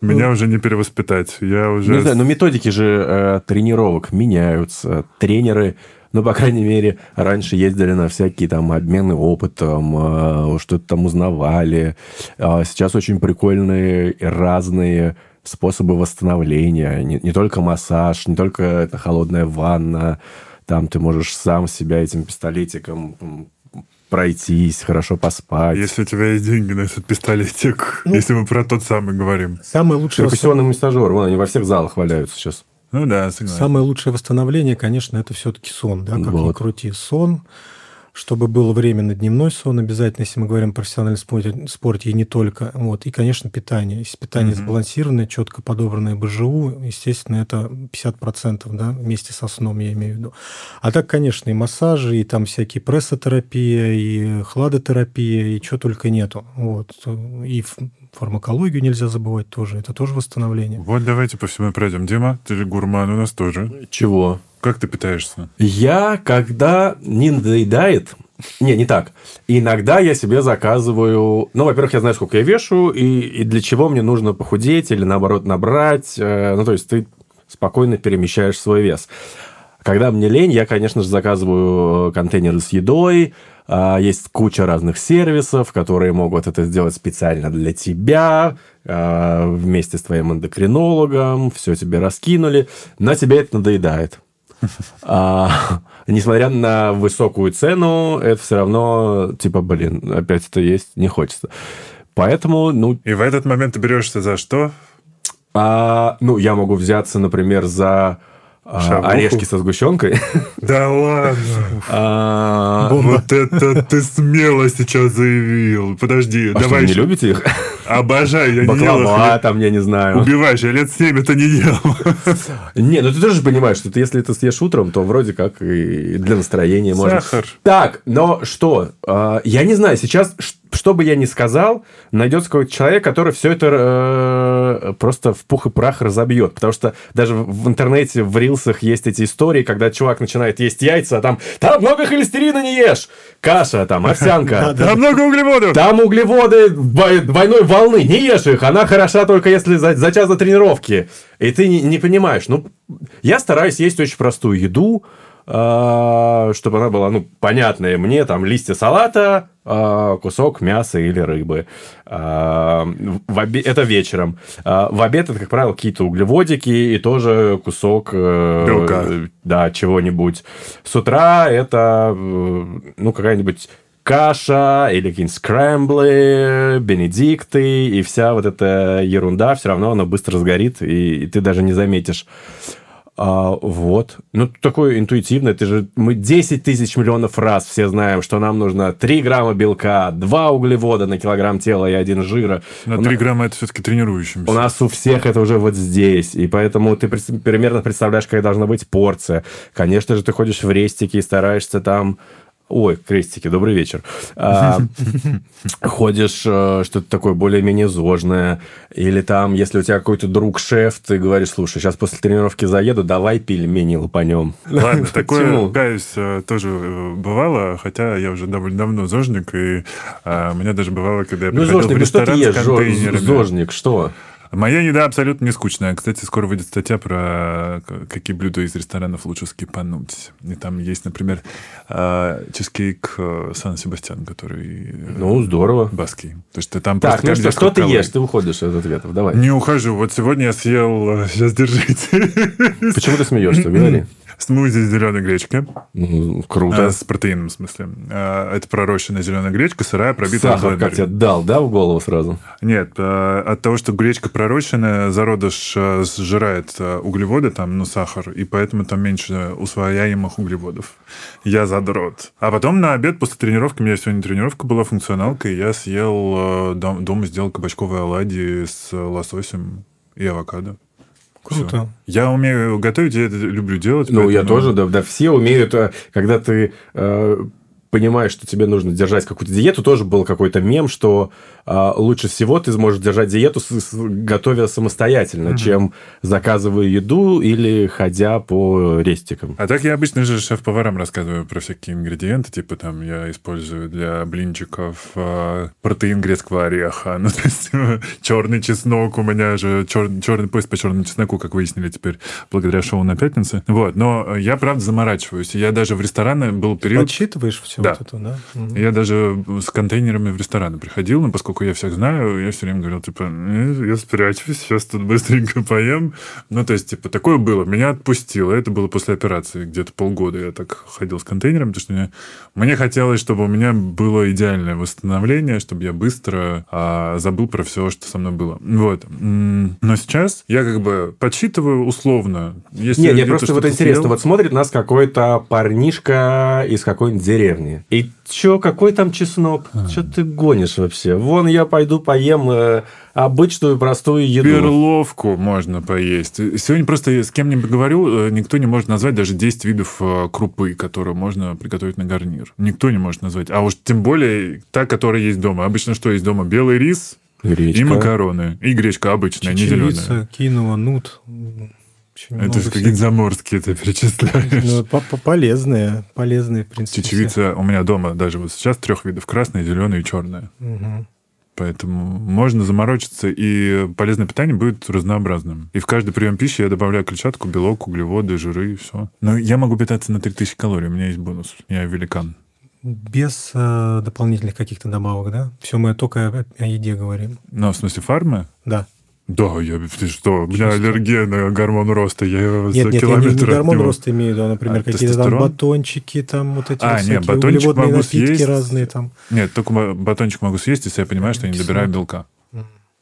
Меня уже не перевоспитать. Я уже... Знаю, но методики же э, тренировок меняются. Тренеры ну, по крайней мере, раньше ездили на всякие там обмены опытом, э, что-то там узнавали. А сейчас очень прикольные и разные способы восстановления. Не, не только массаж, не только это холодная ванна. Там ты можешь сам себя этим пистолетиком пройтись, хорошо поспать. Если у тебя есть деньги на этот пистолетик, ну, если мы про тот самый говорим. Самый лучший... Перкуссионный массажер, вон они во всех залах валяются сейчас. Ну да, согласен. Самое лучшее восстановление, конечно, это все-таки сон, да, как вот. ни крути. Сон, чтобы было время на дневной сон обязательно, если мы говорим о профессиональном спорте, спорте и не только. Вот. И, конечно, питание. Если питание mm-hmm. сбалансированное, четко подобранное БЖУ, естественно, это 50%, да, вместе со сном, я имею в виду. А так, конечно, и массажи, и там всякие прессотерапия, и хладотерапия, и чего только нету. Вот. И фармакологию нельзя забывать тоже. Это тоже восстановление. Вот давайте по всему пройдем. Дима, ты же гурман у нас тоже. Чего? Как ты питаешься? Я, когда не надоедает, не, не так. Иногда я себе заказываю... Ну, во-первых, я знаю, сколько я вешу, и, и для чего мне нужно похудеть или, наоборот, набрать. Э, ну, то есть ты спокойно перемещаешь свой вес. Когда мне лень, я, конечно же, заказываю контейнеры с едой, есть куча разных сервисов, которые могут это сделать специально для тебя, а, вместе с твоим эндокринологом, все тебе раскинули, но тебе это надоедает. А, несмотря на высокую цену, это все равно, типа, блин, опять это есть, не хочется. Поэтому, ну... И в этот момент ты берешься за что? А, ну, я могу взяться, например, за а, Шавуху? орешки со сгущенкой. Да ладно. А, Вот это ты смело сейчас заявил. Подожди, а что, давай. вы не любите их? Обожаю, я не ел их. там, я не знаю. Убиваешь, я лет 7 это не ел. Не, ну ты тоже понимаешь, что ты, если это съешь утром, то вроде как и для настроения можно. Сахар. Так, но что? А, Я не знаю, сейчас, что бы я ни сказал, найдется какой-то человек, который все это э, просто в пух и прах разобьет. Потому что даже в интернете, в рилсах есть эти истории, когда чувак начинает есть яйца, а там, там много холестерина не ешь, каша, там, овсянка. Там много углеводов. Там углеводы двой- двойной волны, не ешь их, она хороша только если за, час до тренировки. И ты не, понимаешь. Ну, я стараюсь есть очень простую еду, чтобы она была, ну, понятная мне, там, листья салата, а, кусок мяса или рыбы. А, в обе- Это вечером. А, В обед это, как правило, какие-то углеводики и тоже кусок... э, Белка. Да, чего-нибудь. С утра это, э, ну, какая-нибудь каша или какие-нибудь скрэмблы, бенедикты и вся вот эта ерунда, все равно она быстро сгорит, и, и ты даже не заметишь. А, вот. Ну, такое интуитивное. Ты же... Мы 10 тысяч миллионов раз все знаем, что нам нужно 3 грамма белка, 2 углевода на килограмм тела и 1 жира. На У 3 на- грамма это все-таки тренирующимся. у нас у всех это уже вот здесь, и поэтому ты примерно представляешь, какая должна быть порция. Конечно же, ты ходишь в рестики и стараешься там... Ой, крестики, добрый вечер. А, ходишь э, что-то такое более-менее зожное. Или там, если у тебя какой-то друг-шеф, ты говоришь, слушай, сейчас после тренировки заеду, давай пельмени лопанем. Ладно, такое, каюсь, э, тоже э, бывало, хотя я уже довольно давно зожник, и у меня даже бывало, когда я Ну, приходил зожник, в ну что ты ресторан ешь, с контейнерами. зожник, что? Моя еда абсолютно не скучная. Кстати, скоро выйдет статья про какие блюда из ресторанов лучше скипануть. И там есть, например, э, чизкейк э, Сан-Себастьян, который э, Ну, здорово. баский. То есть ты там Так, просто ну что, что ты сколько ешь? Ты уходишь от ответов, давай. Не ухожу. Вот сегодня я съел... Сейчас держите. Почему ты смеешься? Говори. Смузи с зеленой гречкой. Ну, А, Круто. с протеином, в смысле. А, Это пророщенная зеленая гречка, сырая, пробитая Сахар как тебе дал, да, в голову сразу? Нет, а, от того, что гречка пророщенная, зародыш а, сжирает а, углеводы, там, ну, сахар, и поэтому там меньше усвояемых углеводов. Я задрот. А потом на обед после тренировки, у меня сегодня тренировка была, функционалка, и я съел, а, дом- дома сделал кабачковые оладьи с лососем и авокадо. Круто. Всё. Я умею готовить, я это люблю делать. Ну, я тоже, да, да, все умеют, э, когда ты э, понимаешь, что тебе нужно держать какую-то диету, тоже был какой-то мем, что э, лучше всего ты сможешь держать диету, с- с- готовя самостоятельно, чем заказывая еду или ходя по рестикам. А так я обычно же шеф-поварам рассказываю про всякие ингредиенты, типа там я использую для блинчиков э, протеин грецкого ореха, ну то есть черный чеснок, у меня же чер- черный поезд по черному чесноку, как выяснили теперь, благодаря шоу на пятнице. Вот, но я правда заморачиваюсь. Я даже в рестораны был период... Подсчитываешь все Да. вот это, да? Мгм. Я даже с контейнерами в рестораны приходил, но поскольку я всех знаю, я все время говорил, типа, «Э, я спрячусь, сейчас тут быстренько поем. Ну, то есть, типа, такое было. Меня отпустило. Это было после операции. Где-то полгода я так ходил с контейнерами, потому что мне, мне хотелось, чтобы у меня было идеальное восстановление, чтобы я быстро а, забыл про все, что со мной было. Вот. Но сейчас я как бы подсчитываю условно. Если Нет, где-то просто вот интересно, съел- вот смотрит нас какой-то парнишка из какой-нибудь деревни. И чё, какой там чеснок? Чё ты гонишь вообще? Вон я пойду поем э, обычную простую еду. Перловку можно поесть. Сегодня просто с кем-нибудь говорю, э, никто не может назвать даже 10 видов э, крупы, которые можно приготовить на гарнир. Никто не может назвать. А уж тем более та, которая есть дома. Обычно что есть дома? Белый рис Гречка. и макароны. И гречка обычная, не зеленая. Чечевица, киноа, нут. Очень Это же какие-то заморские ты перечисляешь. Ну, по- по- полезные, полезные, в принципе. все. Чечевица у меня дома даже вот сейчас трех видов. Красная, зеленая и черная. Мгм. Поэтому можно заморочиться, и полезное питание будет разнообразным. И в каждый прием пищи я добавляю клетчатку, белок, углеводы, жиры и все. Но я могу питаться на 3000 калорий, у меня есть бонус. Я великан. Без э, дополнительных каких-то добавок, да? Все, мы только о, о еде говорим. Ну, в смысле фармы? Да. Да, я, ты что, у меня аллергия на гормон роста, я его Нет, за нет, я не, километр не гормон него. роста имею в виду, а, например, А, какие-то там батончики, там вот эти А, вот нет, батончик могу напитки съесть. разные там. Нет, только батончик могу съесть, если я понимаю, что я не добираю белка.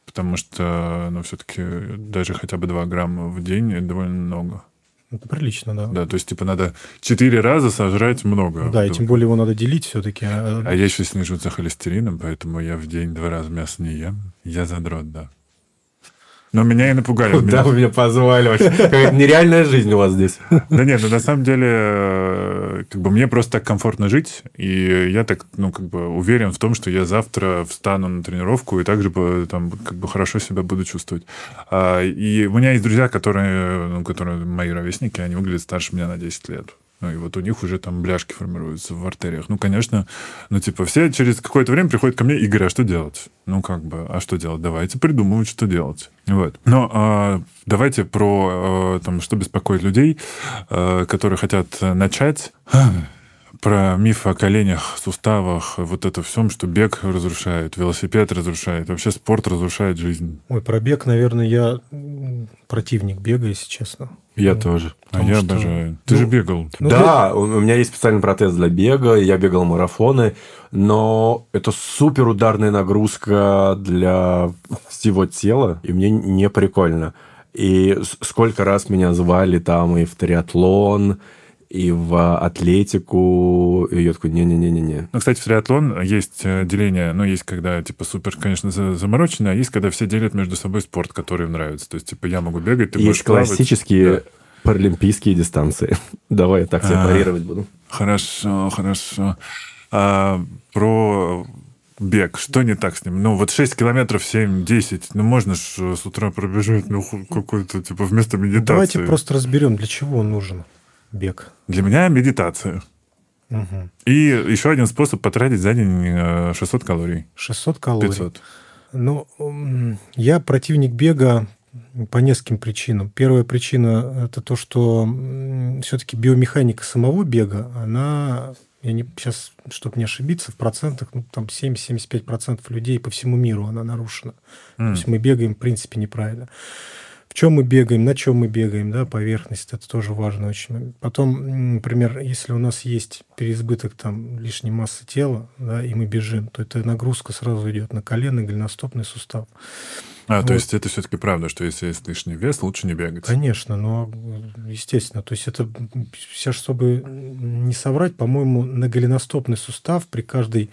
Потому что, ну, все-таки даже хотя бы 2 грамма в день довольно много. Это прилично, да. Да, то есть, типа, надо 4 раза сожрать много. Да, и тем более его надо делить все-таки. А, А я еще снижу за холестерином, поэтому я в день два раза мясо не ем. Я задрот, да. Но меня и напугали. Куда Меня- вы меня позвали вообще? Какая-то нереальная жизнь у вас здесь. Да нет, ну на самом деле, э, как бы мне просто так комфортно жить, и я так, ну, как бы уверен в том, что я завтра встану на тренировку и также там, как бы хорошо себя буду чувствовать. А, И у меня есть друзья, которые, ну, которые мои ровесники, они выглядят старше меня на 10 лет. Ну, и вот у них уже там бляшки формируются в артериях. Ну, конечно, ну, типа, все через какое-то время приходят ко мне и говорят, а что делать? Ну, как бы, а что делать? Давайте придумывать, что делать. Вот. Но а, давайте про, а, там, что беспокоит людей, а, которые хотят начать про миф о коленях, суставах, вот это всем, что бег разрушает, велосипед разрушает, вообще спорт разрушает жизнь. Ой, про бег, наверное, я противник бега, если честно. Я Ну, тоже. А Потому я что, обожаю. Ты ну, же бегал. Ну, да, у у меня есть специальный протез для бега, я бегал марафоны, но это супер ударная нагрузка для всего тела, и мне не прикольно. И сколько раз меня звали там и в триатлон, и в атлетику, и я такой, не-не-не-не-не. Ну, кстати, в триатлон есть э, деление, ну, есть когда, типа, супер, конечно, за- заморочено, а есть когда все делят между собой спорт, который им нравится. То есть, типа, я могу бегать, ты Есть будешь плавать. классические Да. паралимпийские дистанции. Давай я так тебя А. парировать буду. Хорошо, хорошо. А, про бег. Что не так с ним? Ну, вот 6 километров, 7-10. Ну, можно же с утра пробежать, ну, какой-то, типа, вместо медитации. Давайте просто разберем, для чего он нужен, бег. Для меня медитация. Мгм. И еще один способ потратить за день э, 600 калорий. 600 калорий. 500. Ну, я противник бега по нескольким причинам. Первая причина – это то, что все-таки биомеханика самого бега, она, я не, сейчас, чтобы не ошибиться, в процентах, ну, там 70-75% людей по всему миру она нарушена. То М. есть мы бегаем, в принципе, неправильно. В чем мы бегаем, на чем мы бегаем, да, поверхность, это тоже важно очень. Потом, например, если у нас есть переизбыток там лишней массы тела, да, и мы бежим, то эта нагрузка сразу идет на колено, голеностопный сустав. А, то Вот. есть это все-таки правда, что если есть лишний вес, лучше не бегать. Конечно, но естественно, то есть это сейчас, чтобы не соврать, по-моему, на голеностопный сустав при каждой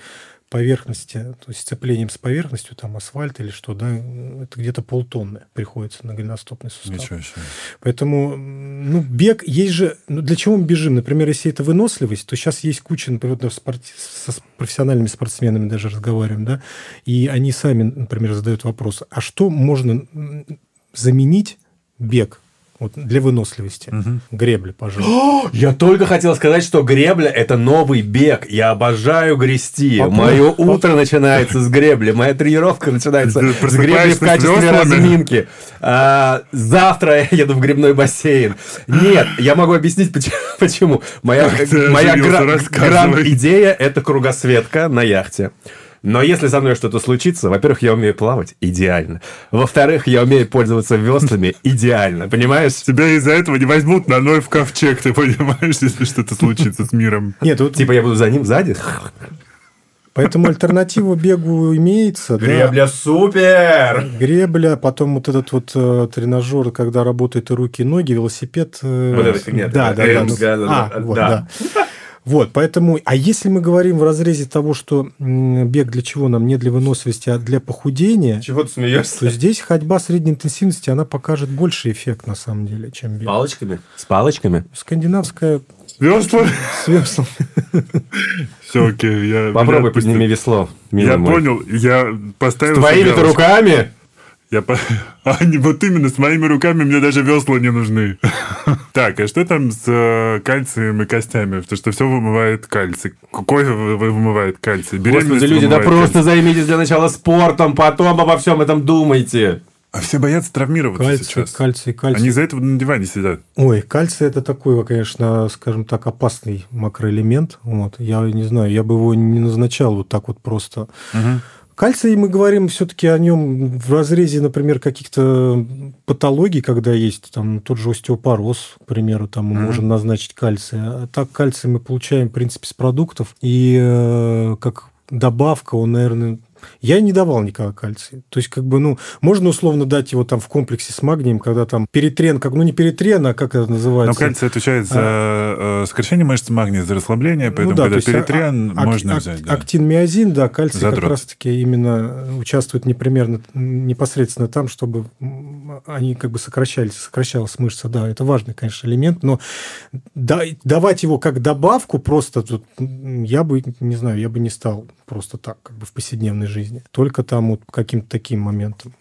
поверхности, то есть сцеплением с поверхностью, там асфальт или что, да, это где-то полтонны приходится на голеностопный сустав. Ничего себе. Поэтому, ну, бег, есть же... Ну, для чего мы бежим? Например, если это выносливость, то сейчас есть куча, например, вот спорти- со профессиональными спортсменами даже разговариваем, да, и они сами, например, задают вопрос, а что можно заменить бег вот, для выносливости? Мгм. Гребли, пожалуйста. Я только хотел сказать, что гребля – это новый бег. Я обожаю грести. Попробуй. Мое утро начинается с гребли. Моя тренировка начинается с гребли в качестве разминки. А, завтра я еду в грибной бассейн. Нет, я могу объяснить, поч- почему. Моя, моя оживился, гра- рассказывай. гранд-идея – это кругосветка на яхте. Но если со мной что-то случится, во-первых, я умею плавать идеально. Во-вторых, я умею пользоваться веслами идеально. Понимаешь? Тебя из-за этого не возьмут на ноль в ковчег, ты понимаешь, если что-то случится с миром. Нет, вот Типа я буду за ним сзади. поэтому альтернатива бегу имеется. да. супер! Гребля, потом вот этот вот э, тренажер, когда работают и руки, и ноги, велосипед. э, Вот эта фигня Да, да, да. Эм, ну, да, да, а, да, вот, да. да. Вот, поэтому, а если мы говорим в разрезе того, что бег для чего нам, не для выносливости, а для похудения, Чего ты смеешься? то здесь ходьба средней интенсивности, она покажет больший эффект, на самом деле, чем бег. Палочками? С палочками? Скандинавская Весла? с веслом. Все, окей. Я, Попробуй меня подними весло. Я мой. понял, я поставил... Твоими-то себе галочку. руками? Я по... А, не, вот именно, с моими руками мне даже весла не нужны. Так, а что там с э, кальцием и костями? Потому что все вымывает кальций. Кофе вы- вы- вымывает кальций. Господи, люди, да просто займитесь для начала спортом, потом обо всем этом думайте. А все боятся травмироваться Кальций, сейчас. кальций, кальций. Они из-за этого на диване сидят. Ой, кальций это такой, конечно, скажем так, опасный макроэлемент. Вот. Я не знаю, я бы его не назначал вот так вот просто. Кальций, мы говорим все-таки о нем в разрезе, например, каких-то патологий, когда есть там тот же остеопороз, к примеру, там мы mm-hmm. можем назначить кальций. А так кальций мы получаем, в принципе, с продуктов. И э, как добавка, он, наверное, я не давал никогда кальция. То есть, как бы, ну, можно условно дать его там в комплексе с магнием, когда там перетрен, как, ну, не перетрен, а как это называется? Но кальций отвечает за а... Э, сокращение мышц, магний за расслабление, поэтому, ну, да, когда есть, перетрен, а, можно ак, взять. Да. Актин-миозин, да, кальций Задрот. как раз-таки именно участвует непримерно, непосредственно там, чтобы они как бы сокращались, сокращалась мышца, да, это важный, конечно, элемент, но да, давать его как добавку просто я бы, не знаю, я бы не стал просто так, как бы в повседневной жизни. Только там вот каким-то таким моментом.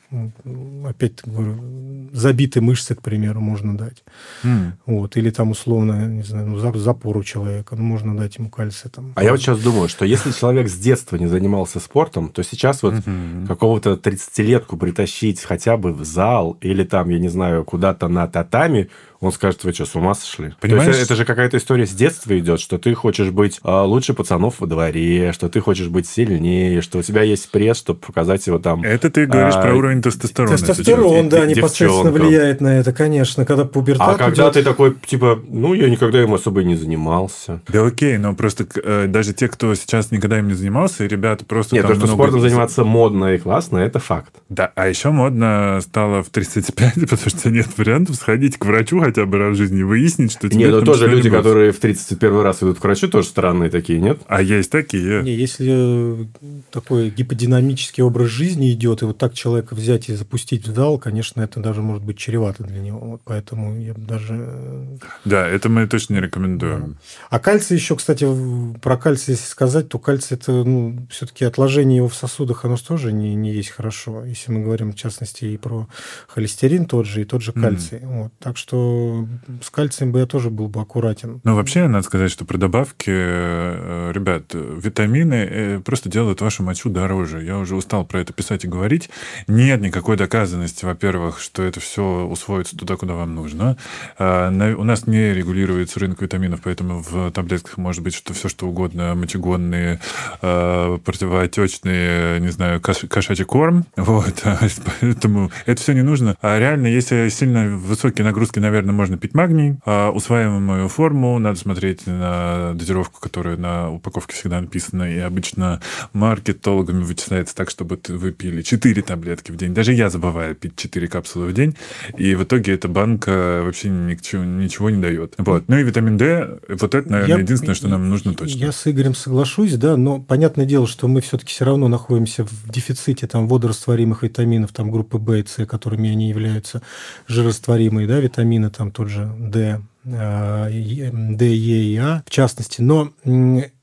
Опять говорю, забитые мышцы, к примеру, можно дать. Mm. Вот. Или там условно, не знаю, ну, запор у человека, ну, можно дать ему кальций. Там. А я вот сейчас думаю, что если человек с детства не занимался спортом, то сейчас вот mm-hmm. какого-то 30-летку притащить хотя бы в зал или там, я не знаю, куда-то на татами, он скажет, вы что, с ума сошли? Понимаешь? То есть это же какая-то история с детства идет, что ты хочешь быть а, лучше пацанов во дворе, что ты хочешь быть сильнее, что у тебя есть пресс, чтобы показать его там. Это ты говоришь а, про уровень тестостерона. Тестостерон, да, непосредственно влияет на это, конечно, когда пубертат А когда идет... ты такой, типа, ну, я никогда им особо не занимался. Да окей, но просто э, даже те, кто сейчас никогда им не занимался, ребята просто Нет, то, что много... спортом заниматься модно и классно, это факт. Да, а еще модно стало в 35, потому что нет вариантов сходить к врачу хотя бы раз в жизни выяснить, что тебе Нет, ну тоже люди, которые в 31 раз идут к врачу, тоже странные такие, нет? А есть такие. Не, если такой гиподинамический образ жизни идет, и вот так человека взять и запустить в зал, конечно, это даже может быть чревато для него. Вот поэтому я даже... Э, да, это мы точно не рекомендуем. А кальций еще, кстати, про кальций если сказать, то кальций это ну, все-таки отложение его в сосудах, оно тоже не, не есть хорошо. Если мы говорим, в частности, и про холестерин тот же, и тот же кальций. Mm. Вот. Так что с кальцием бы я тоже был бы аккуратен. Ну, вообще, надо сказать, что про добавки, э, ребят, витамины э, просто делают вашу мочу дороже. Я уже устал про это писать и говорить. Нет никакой доказанности, во-первых, что это все усвоится туда, куда вам нужно. А, у нас не регулируется рынок витаминов, поэтому в таблетках может быть что все, что угодно, мочегонные, а, противоотечные, не знаю, кошачий корм. Вот. Поэтому это все не нужно. А реально, если сильно высокие нагрузки, наверное, можно пить магний. А усваиваемую форму надо смотреть на дозировку, которая на упаковке всегда написана. И обычно маркетологами вычисляется так, чтобы вы пили 4 таблетки в день. Даже я забываю пить 4 капсулы в день. И в итоге эта банка вообще ничего, ничего не дает. Вот. Ну и витамин D, вот это, наверное, я, единственное, что нам нужно точно. Я с Игорем соглашусь, да, но понятное дело, что мы все-таки все равно находимся в дефиците там водорастворимых витаминов, там группы В и С, которыми они являются жирорастворимые, да, витамины, там тот же D, э, D, Е и А, в частности. Но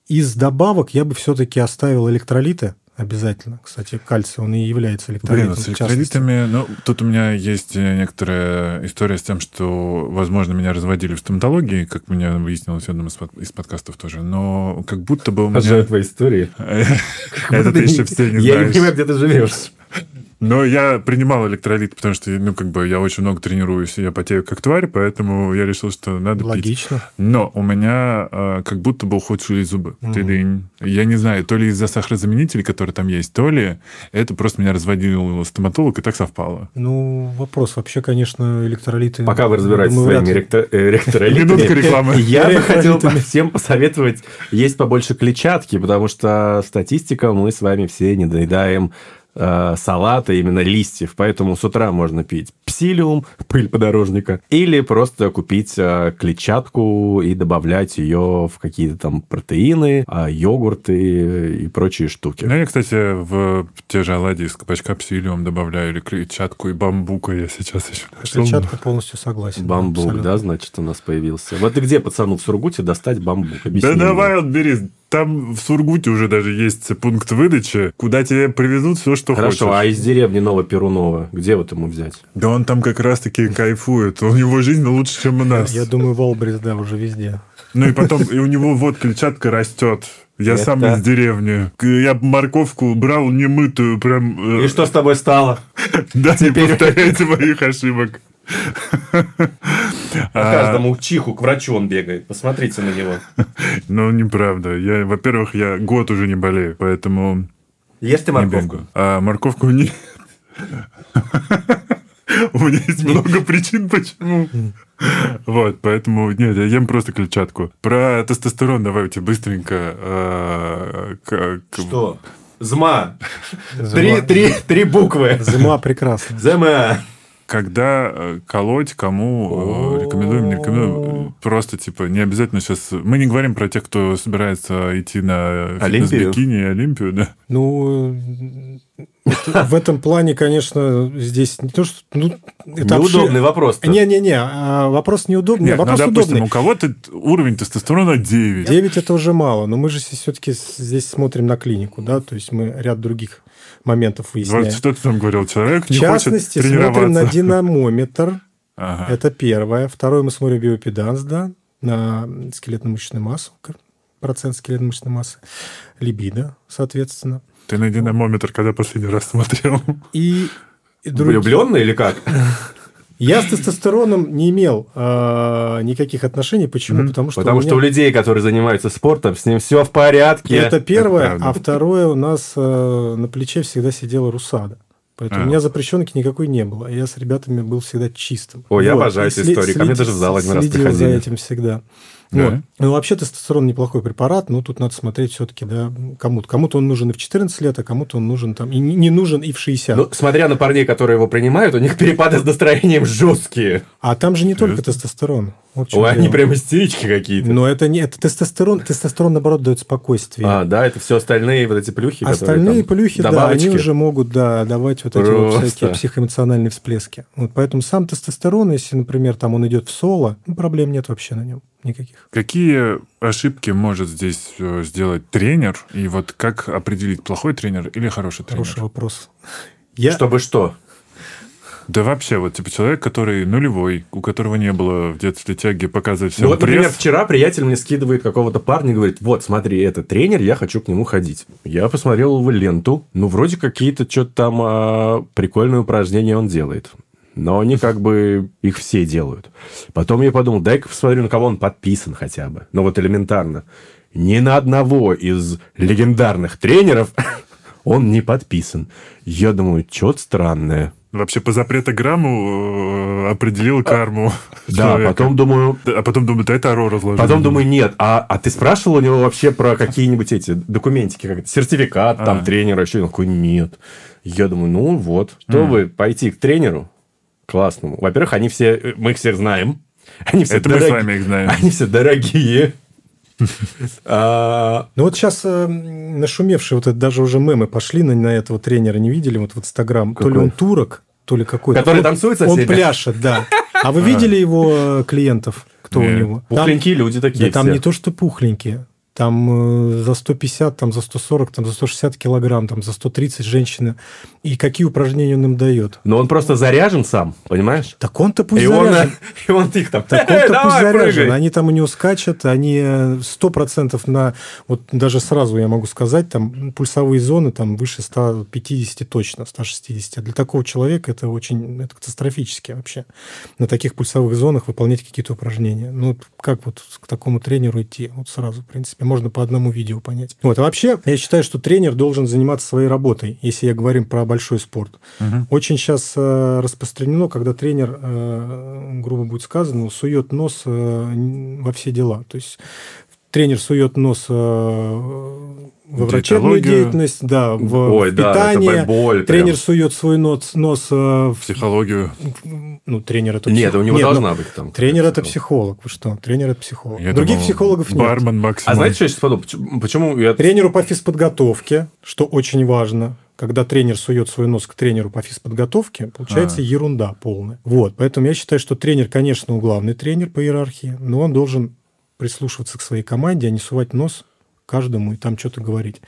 из добавок я бы все-таки оставил электролиты, Обязательно. Кстати, кальций, он и является электролитом. Блин, с электролитами, ну, тут у меня есть э, некоторая история с тем, что, возможно, меня разводили в стоматологии, как мне выяснилось в одном из подкастов тоже, но как будто бы у меня... Обожаю твои истории. Это ты еще все не знаешь. Я не понимаю, где ты живешь. Но я принимал электролит, потому что, ну, как бы я очень много тренируюсь, и я потею как тварь, поэтому я решил, что надо Логично. пить. Но у меня э, как будто бы ухудшились зубы. Mm. Я не знаю, то ли из-за сахарозаменителей, которые там есть, то ли это просто меня разводил стоматолог, и так совпало. Ну, вопрос. Вообще, конечно, электролиты... Пока вы разбираетесь думаю, своими ректор... Э, электролитами, рекламы. я бы хотел всем посоветовать есть побольше клетчатки, потому что статистика, мы с вами все не доедаем э, салата, именно листьев. Поэтому с утра можно пить псилиум, пыль подорожника, или просто купить э, клетчатку и добавлять ее в какие-то там протеины, э, йогурты и прочие штуки. Ну, я, кстати, в те же оладьи из кабачка псилиум добавляю, или клетчатку и бамбука я сейчас еще нашел. Клетчатка полностью согласен. Бамбук, абсолютно. да, значит, у нас появился. Вот и где пацану в Сургуте достать бамбук? Объясни да мне. давай, вот бери там в Сургуте уже даже есть пункт выдачи, куда тебе привезут все, что Хорошо, хочешь. Хорошо, а из деревни Новоперунова, где вот ему взять? Да он там как раз-таки кайфует. У него жизнь лучше, чем у нас. Я думаю, Волбрис, да, уже везде. Ну и потом, и у него вот клетчатка растет. Я Это... сам из деревни. Я морковку брал немытую, прям... Э, и что с тобой стало? Да, не повторяйте моих ошибок. По каждому чиху к врачу он бегает. Посмотрите на него. Ну, неправда. Я, во-первых, я год уже не болею, поэтому... Ешь ты морковку. А морковку не... У меня есть много причин, почему. Вот, поэтому, нет, я ем просто клетчатку. Про тестостерон давайте быстренько. а, Что? Зма. Три, три, три буквы. Зима прекрасна. Зма. Когда э, колоть, кому э, рекомендуем, не рекомендуем. Просто, типа, не обязательно сейчас... Мы не говорим про тех, кто собирается идти на фитнес-бикини и Олимпию, да. Ну, в этом плане, конечно, здесь не то, что... Ну, это Неудобный вообще- вопрос. Не-не-не, а вопрос неудобный, Нет, ну, вопрос допустим, удобный. у кого-то уровень тестостерона 9. 9 это уже мало, но мы же все-таки здесь смотрим на клинику, да, то есть мы ряд других моментов выясняем. Что ты там говорил, человек В не частности, хочет смотрим на динамометр, Ага. это первое. Второе, мы смотрим биопеданс, да, на скелетно-мышечную массу, процент скелетно-мышечной массы, либидо, соответственно. Ты на динамометр когда последний раз смотрел? И, и другие- Влюбленный или как? Я с тестостероном не имел а, никаких отношений. Почему? Мгм. Потому что Потому у что у меня- людей, которые занимаются спортом, с ним все в порядке. это первое, правда. а второе у нас э, на плече всегда сидела русада. Поэтому А. у меня запрещенки никакой не было. Я с ребятами был всегда чистым. Ой, я обожаю и эти сли- истории. Ко мне даже в зал один раз следил приходили. за этим всегда. Да? Вот. Ну, вообще тестостерон неплохой препарат, но тут надо смотреть все-таки, да, кому-то. Кому-то он нужен и в 14 лет, а кому-то он нужен там, и не нужен и в 60. Ну, смотря на парней, которые его принимают, у них перепады с настроением жесткие. а там же не только тестостерон. Вот Ой, они прям истерички какие-то. Но это не это тестостерон. Тестостерон, наоборот, дает спокойствие. А, да, это все остальные вот эти плюхи, Остальные там, плюхи, да, добавочки. они уже могут да, давать вот эти вот всякие психоэмоциональные всплески. Вот поэтому сам тестостерон, если, например, там он идет в соло, ну, проблем нет вообще на нем никаких. Какие ошибки может здесь э, сделать тренер? И вот как определить, плохой тренер или хороший тренер? Хороший вопрос. Я, Чтобы что? Да вообще, вот типа человек, который нулевой, у которого не было в детстве тяги показывать всем Ну вот, например, пресс. вчера приятель мне скидывает какого-то парня и говорит, вот, смотри, это тренер, я хочу к нему ходить. Я посмотрел его ленту, ну, вроде какие-то что-то там а, прикольные упражнения он делает. Но они как бы их все делают. Потом я подумал, дай-ка посмотрю, на кого он подписан хотя бы. Ну, вот элементарно. Ни на одного из легендарных тренеров он не подписан. Я думаю, что-то странное. Вообще по запретограмму э, определил карму Да, человека. потом думаю, А потом думаю, да это Аро разложил. Потом думаю, нет, а, а ты спрашивал у него вообще про какие-нибудь эти документики, как сертификат там А. тренера, еще он такой, нет. Я думаю, ну вот, что М. вы пойти к тренеру классному? Во-первых, они все, э, мы их всех знаем, они все, Это мы с вами их знаем. они все дорогие. А, Ну вот сейчас э, нашумевшие вот это даже уже мемы пошли на, этого тренера, не видели вот в Инстаграм. То ли он турок, то ли какой-то. Который танцует со Он пляшет, да. А вы видели его э, клиентов? Кто у него? Пухленькие люди такие Да там не то, что пухленькие. Там э, за 150, там за 140, там за 160 килограмм, там за 130 женщины. И какие упражнения он им дает? Но он просто заряжен сам, понимаешь? Так он-то пусть И он, заряжен. и он их там, Так «Э, он-то пусть давай, заряжен. прыгай». Они там у него скачут, они э, сто процентов на... Вот даже сразу я могу сказать, там пульсовые зоны там выше 150 точно, 160. Для такого человека это очень это катастрофически вообще. На таких пульсовых зонах выполнять какие-то упражнения. Ну, как вот к такому тренеру идти? Вот сразу, в принципе, можно по одному видео понять. Вот, а вообще, я считаю, что тренер должен заниматься своей работой, если я говорим про большой спорт. Мгм. Очень сейчас э, распространено, когда тренер, э, грубо будет сказано, сует нос э, во все дела. То есть тренер сует нос во врачебную деятельность, да, в, Ой, в да, питание. это боль прям. тренер сует свой нос, нос э, в- Психологию. ну, тренер это Нет, псих- у него Нет, ну, должна быть там. Тренер это психолог. психолог. Вы что? Тренер это психолог. Я Других думал, психологов нет. Бармен максимум. А знаете, что я сейчас подумал? Почему- я... Тренеру по физподготовке, что очень важно, когда тренер сует свой нос к тренеру по физподготовке, получается А. ерунда полная. Вот, поэтому я считаю, что тренер, конечно, он главный тренер по иерархии, но он должен прислушиваться к своей команде, а не сувать нос каждому и там что-то говорить.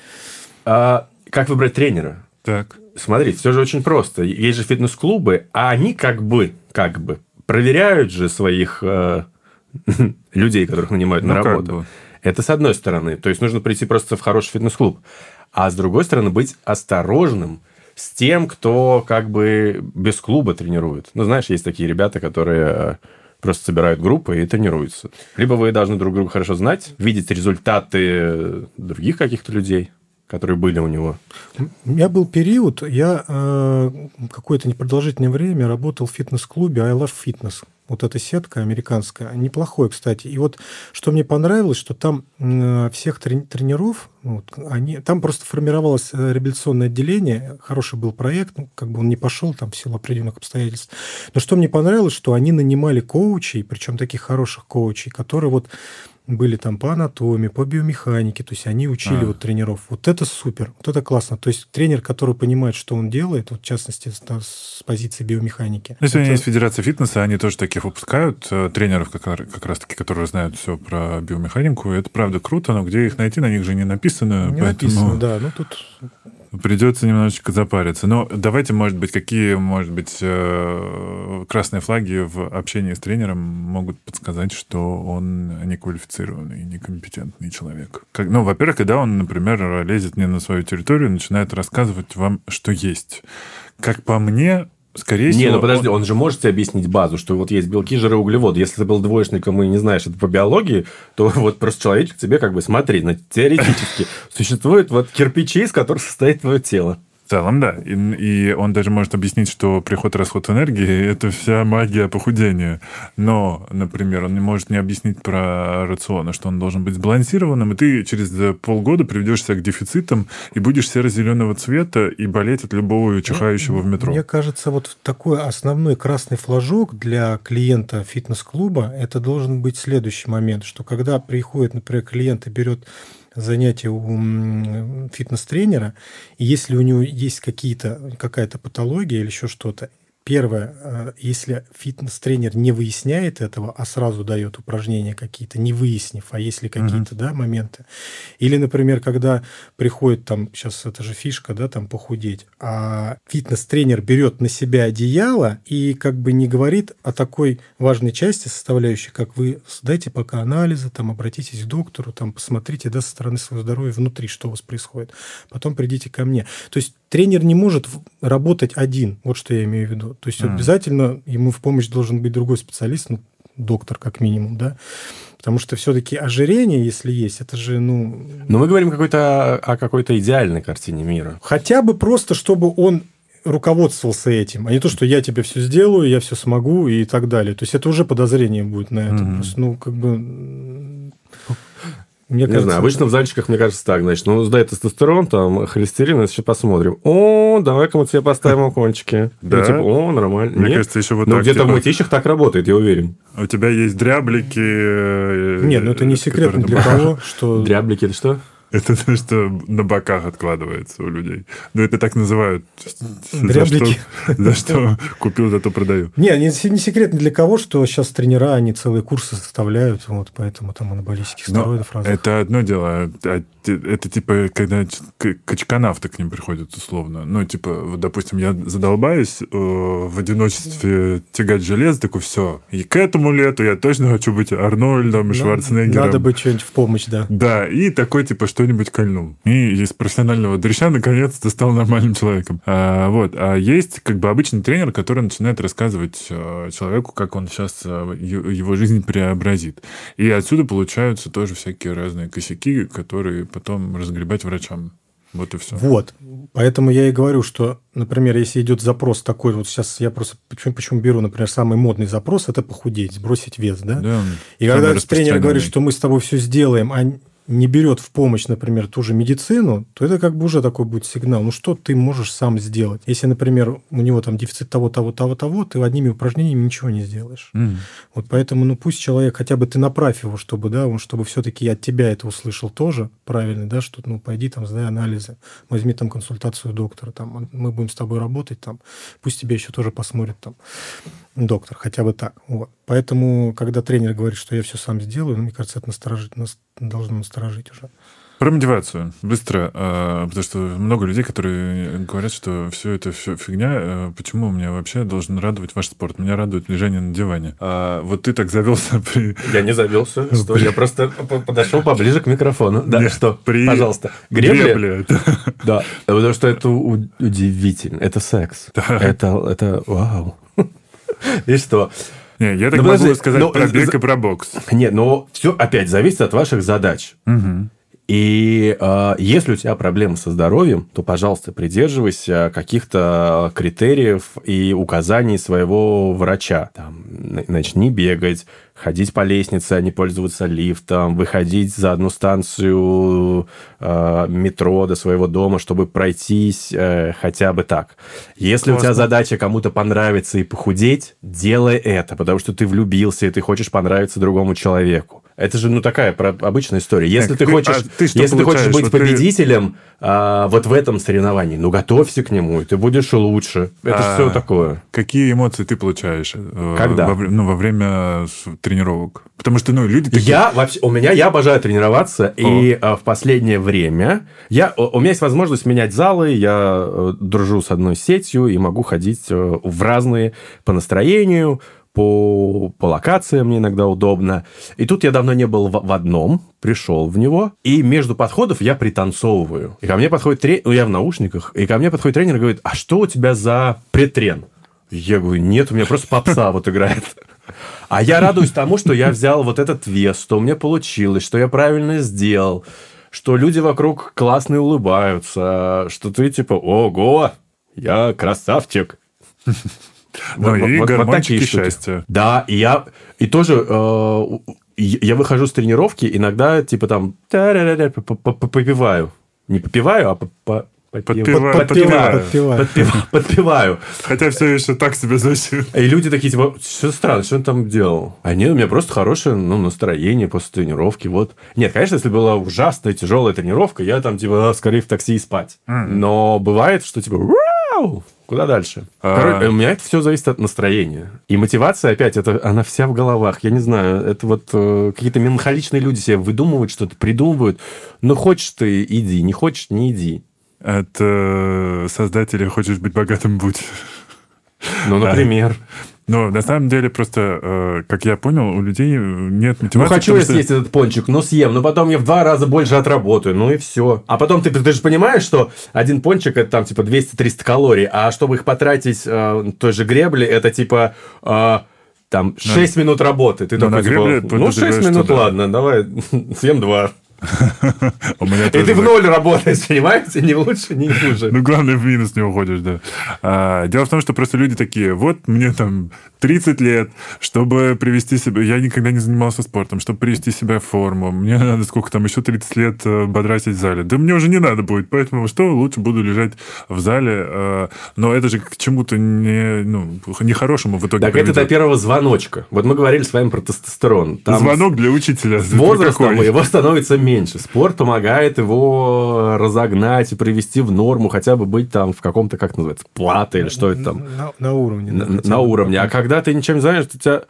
А, как выбрать тренера? Так. Смотри, все же очень просто. Есть же фитнес-клубы, а они как бы, как бы проверяют же своих э, людей, которых нанимают на Ну, как работу. бы. Это с одной стороны. То есть нужно прийти просто в хороший фитнес-клуб. А с другой стороны, быть осторожным с тем, кто как бы без клуба тренирует. Ну, знаешь, есть такие ребята, которые э, просто собирают группы и тренируются. Либо вы должны друг друга хорошо знать, видеть результаты других каких-то людей. которые были у него? У меня был период, я э, какое-то непродолжительное время работал в фитнес-клубе I Love Fitness. Вот эта сетка американская, неплохой, кстати. И вот что мне понравилось, что там э, всех трени- тренеров, вот, они, там просто формировалось э, реабилитационное отделение, хороший был проект, ну, как бы он не пошел там в силу определенных обстоятельств. Но что мне понравилось, что они нанимали коучей, причем таких хороших коучей, которые вот были там по анатомии, по биомеханике, то есть они учили а. вот тренеров. Вот это супер, вот это классно. То есть тренер, который понимает, что он делает, вот в частности с, с позиции биомеханики. Ну, если это... есть Федерация фитнеса, они тоже таких выпускают, э, тренеров как, как раз-таки, которые знают все про биомеханику. Это правда круто, но где их найти, на них же не написано. Не поэтому... написано, да. Ну, тут Придется немножечко запариться. Но давайте, может быть, какие, может быть, э, красные флаги в общении с тренером могут подсказать, что он неквалифицированный, некомпетентный человек. Как, ну, во-первых, когда он, например, лезет не на свою территорию, начинает рассказывать вам, что есть. Как по мне, Скорее всего... Не, ну подожди, он... он же может тебе объяснить базу, что вот есть белки, жиры, углеводы. Если ты был двоечником и не знаешь это по биологии, то вот просто человечек тебе как бы смотри, на теоретически существуют вот кирпичи, из которых состоит твое тело. В целом, да. И, и он даже может объяснить, что приход и расход энергии – это вся магия похудения. Но, например, он не может не объяснить про рацион, что он должен быть сбалансированным, и ты через полгода приведешь себя к дефицитам и будешь серо-зеленого цвета и болеть от любого чихающего в метро. Мне кажется, вот такой основной красный флажок для клиента фитнес-клуба – это должен быть следующий момент, что когда приходит, например, клиент и берет занятия у фитнес-тренера, и если у него есть какие-то, какая-то патология или еще что-то, Первое, э, если фитнес-тренер не выясняет этого, а сразу дает упражнения какие-то, не выяснив, а если какие-то uh-huh. да, моменты. Или, например, когда приходит там, сейчас это же фишка, да, там похудеть, а фитнес-тренер берет на себя одеяло и как бы не говорит о такой важной части составляющей, как вы дайте пока анализы, там обратитесь к доктору, там посмотрите, да, со стороны своего здоровья внутри, что у вас происходит. Потом придите ко мне. То есть тренер не может работать один, вот что я имею в виду. То есть mm. обязательно ему в помощь должен быть другой специалист, ну, доктор как минимум, да. Потому что все-таки ожирение, если есть, это же, ну... Но мы говорим какой-то, о какой-то идеальной картине мира. Хотя бы просто, чтобы он руководствовался этим, а не то, что я тебе все сделаю, я все смогу и так далее. То есть это уже подозрение будет на это. Mm-hmm. Просто, ну, как бы мне не кажется, знаю, обычно в зальчиках, мне кажется, так, значит, ну, сдай тестостерон, там, холестерин, сейчас посмотрим. О, давай-ка мы тебе поставим окончики. Да? типа, о, нормально. Мне Нет? кажется, еще вот Ну, где-то типа... в мытищах так работает, я уверен. У тебя есть дряблики... Э, Нет, ну это не секрет для кого, что... Дряблики, это что? Это то, что на боках откладывается у людей. Ну, это так называют. Дряблики. За что, за что купил, зато продаю. Не, не, не секрет для кого, что сейчас тренера, они целые курсы составляют, вот поэтому там анаболических стероидов разных. Это одно дело. А это типа, когда качканавты к ним приходят условно. Ну, типа, вот, допустим, я задолбаюсь э, в одиночестве тягать железо, такой, все. И к этому лету я точно хочу быть Арнольдом, и Шварценеггером. Надо быть что-нибудь в помощь, да. Да, и такой, типа, что-нибудь кольнул. И из профессионального дрища наконец-то стал нормальным человеком. А, вот. А есть как бы обычный тренер, который начинает рассказывать э, человеку, как он сейчас э, его жизнь преобразит. И отсюда получаются тоже всякие разные косяки, которые потом разгребать врачам. Вот и все. Вот. Поэтому я и говорю, что, например, если идет запрос такой, вот сейчас я просто почему, почему беру, например, самый модный запрос, это похудеть, сбросить вес, да? Да. И когда тренер говорит, что мы с тобой все сделаем, а не берет в помощь, например, ту же медицину, то это как бы уже такой будет сигнал. Ну, что ты можешь сам сделать? Если, например, у него там дефицит того, того, того, того, ты одними упражнениями ничего не сделаешь. Mm. Вот поэтому, ну, пусть человек, хотя бы ты направь его, чтобы, да, он, чтобы все-таки от тебя это услышал тоже правильно, да, что, ну, пойди там, сдай анализы, возьми там консультацию доктора, там, мы будем с тобой работать, там, пусть тебя еще тоже посмотрит там доктор, хотя бы так. Вот. Поэтому, когда тренер говорит, что я все сам сделаю, ну, мне кажется, это насторожить, нас, должно насторожить уже. Про мотивацию. Быстро. А, потому что много людей, которые говорят, что все это все фигня. А, почему меня вообще должен радовать ваш спорт? Меня радует лежание на диване. А вот ты так завелся при... Я не завелся. Что? Я просто подошел поближе к микрофону. Да, Нет, что? При... Пожалуйста. Гребли? Гребли. Да. Потому что это удивительно. Это секс. Да. Это, это вау. И что? Не, я так ну, могу сказать но, про бег и про бокс. Нет, но все опять зависит от ваших задач. Угу. И э, если у тебя проблемы со здоровьем, то, пожалуйста, придерживайся каких-то критериев и указаний своего врача. Там, начни бегать, ходить по лестнице, а не пользоваться лифтом, выходить за одну станцию э, метро до своего дома, чтобы пройтись э, хотя бы так. Если Классно. у тебя задача кому-то понравиться и похудеть, делай это, потому что ты влюбился и ты хочешь понравиться другому человеку. Это же, ну, такая про обычная история. Если так, ты, хочешь, а ты если ты хочешь быть вот победителем ты... а, вот в этом соревновании, ну, готовься к нему, и ты будешь лучше. Это а, все такое. Какие эмоции ты получаешь? Э, Когда? Во, ну, во время тренировок. Потому что, ну, люди такие... Я вообще... У меня... Я обожаю тренироваться, О. и а, в последнее время... Я, у меня есть возможность менять залы, я э, дружу с одной сетью и могу ходить э, в разные по настроению, по, по локациям мне иногда удобно. И тут я давно не был в, в одном, пришел в него, и между подходов я пританцовываю. И ко мне подходит тренер, ну я в наушниках, и ко мне подходит тренер и говорит, а что у тебя за претрен? Я говорю, нет, у меня просто попса вот играет. А я радуюсь тому, что я взял вот этот вес, что у меня получилось, что я правильно сделал, что люди вокруг классные улыбаются, что ты типа, ого, я красавчик. Ну вот, и вот, гормончики вот счастья. Да, и я и тоже э, я выхожу с тренировки, иногда типа там попиваю. Не попиваю, а Подпеваю, подпеваю, подпеваю. подпеваю, подпеваю. Хотя все еще так себе звучит. И люди такие, типа, что странно, что он там делал? А нет, у меня просто хорошее ну, настроение после тренировки. Вот. Нет, конечно, если была ужасная, тяжелая тренировка, я там, типа, скорее в такси и спать. Но бывает, что, типа, Вау! Куда дальше? А... Короче, у меня это все зависит от настроения. И мотивация, опять, это она вся в головах. Я не знаю, это вот э, какие-то меланхоличные люди себе выдумывают что-то, придумывают. Но хочешь ты, иди. Не хочешь, не иди. От э, создателя «Хочешь быть богатым, будь». Ну, например. Но на самом деле просто, э, как я понял, у людей нет мотивации. Ну, хочу я что... съесть этот пончик, но съем, но потом я в два раза больше отработаю, ну и все. А потом ты, ты же понимаешь, что один пончик это там типа 200-300 калорий, а чтобы их потратить э, той же гребли, это типа... Э, там 6 на... минут работы. Ты такой, типа, ну, 6 минут, да. ладно, давай съем 2. И ты в ноль работаешь, понимаете? Не лучше, не хуже. Ну, главное, в минус не уходишь, да. А, дело в том, что просто люди такие, вот мне там 30 лет, чтобы привести себя... Я никогда не занимался спортом, чтобы привести себя в форму. Мне надо сколько там, еще 30 лет э, бодрасить в зале. Да мне уже не надо будет, поэтому что, лучше буду лежать в зале. А, но это же к чему-то не, ну, нехорошему в итоге Так приведет. это до первого звоночка. Вот мы говорили с вами про тестостерон. Там Звонок для учителя. С возрастом его становится меньше. Спорт помогает его разогнать и привести в норму, хотя бы быть там в каком-то, как называется, плата или что это там. На, на уровне. На, на уровне. А когда ты ничем не занимаешься, у тебя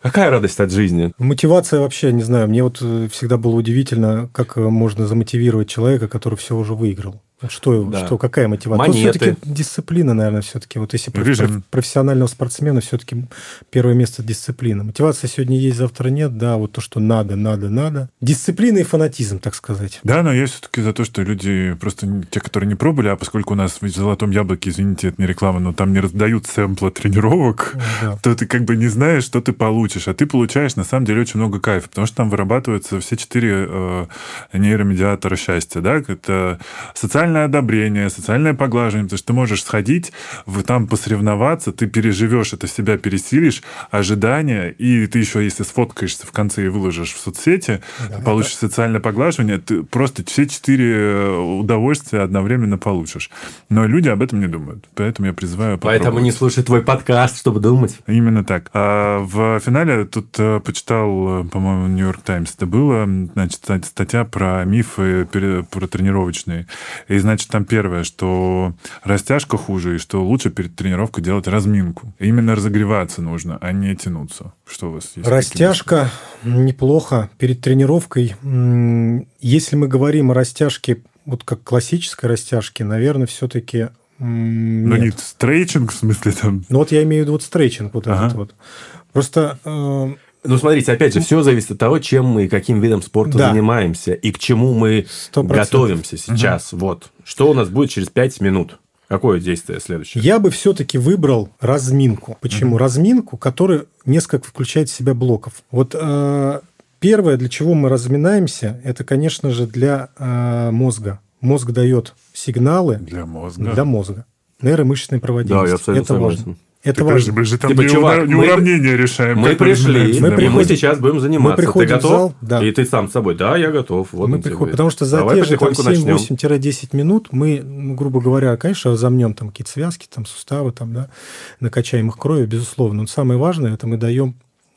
Какая радость от жизни? Мотивация вообще, не знаю, мне вот э, всегда было удивительно, как э, можно замотивировать человека, который все уже выиграл. Что, да. что какая мотивация? Монеты. Тут все-таки дисциплина, наверное, все-таки. Вот если Режим. профессионального спортсмена, все-таки первое место дисциплина. Мотивация сегодня есть, завтра нет. Да, вот то, что надо, надо, надо. Дисциплина и фанатизм, так сказать. Да, но я все-таки за то, что люди, просто те, которые не пробовали, а поскольку у нас в «Золотом яблоке», извините, это не реклама, но там не раздают сэмпла тренировок, да. то ты как бы не знаешь, что ты получишь. А ты получаешь, на самом деле, очень много кайфа, потому что там вырабатываются все четыре э, нейромедиатора счастья. Да? Это социальный социальное одобрение, социальное поглаживание, потому что ты можешь сходить, в, там посоревноваться, ты переживешь это, себя пересилишь, ожидания, и ты еще, если сфоткаешься в конце и выложишь в соцсети, да, получишь да. социальное поглаживание, ты просто все четыре э, удовольствия одновременно получишь. Но люди об этом не думают, поэтому я призываю Поэтому не слушай твой подкаст, чтобы думать. Именно так. А в финале тут э, почитал, э, по-моему, Нью-Йорк Таймс это было, значит, статья про мифы про тренировочные. И и, значит, там первое, что растяжка хуже, и что лучше перед тренировкой делать разминку. Именно разогреваться нужно, а не тянуться. Что у вас есть? Растяжка неплохо. Перед тренировкой, если мы говорим о растяжке, вот как классической растяжке, наверное, все-таки но не стрейчинг, в смысле там... Ну вот я имею в виду вот стрейчинг вот ага. этот вот. Просто э, ну, смотрите, опять же, все зависит от того, чем мы, каким видом спорта да. занимаемся и к чему мы 100%. готовимся сейчас. Угу. Вот. Что у нас будет через 5 минут? Какое действие следующее? Я бы все-таки выбрал разминку. Почему? Угу. Разминку, которая несколько включает в себя блоков. Вот э, первое, для чего мы разминаемся, это, конечно же, для э, мозга. Мозг дает сигналы Для мозга. для мозга. Нейромышечная проводимость. Да, я абсолютно это согласен. важно. Это Так, подожди, важно. мы же там Типа, не, чувак, не мы- уравнение решаем. Мы пришли, Мы и мы приходим- сейчас будем заниматься. Ты приходим в готов? зал, да. И ты сам с собой, да, я готов. Вот мы приходим, потому что за Давай те же там, потихоньку начнем. 7-8-10 минут мы, ну, грубо говоря, конечно, разомнем там какие-то связки, там суставы, там, да, накачаем их кровью, безусловно. Но самое важное, это мы даем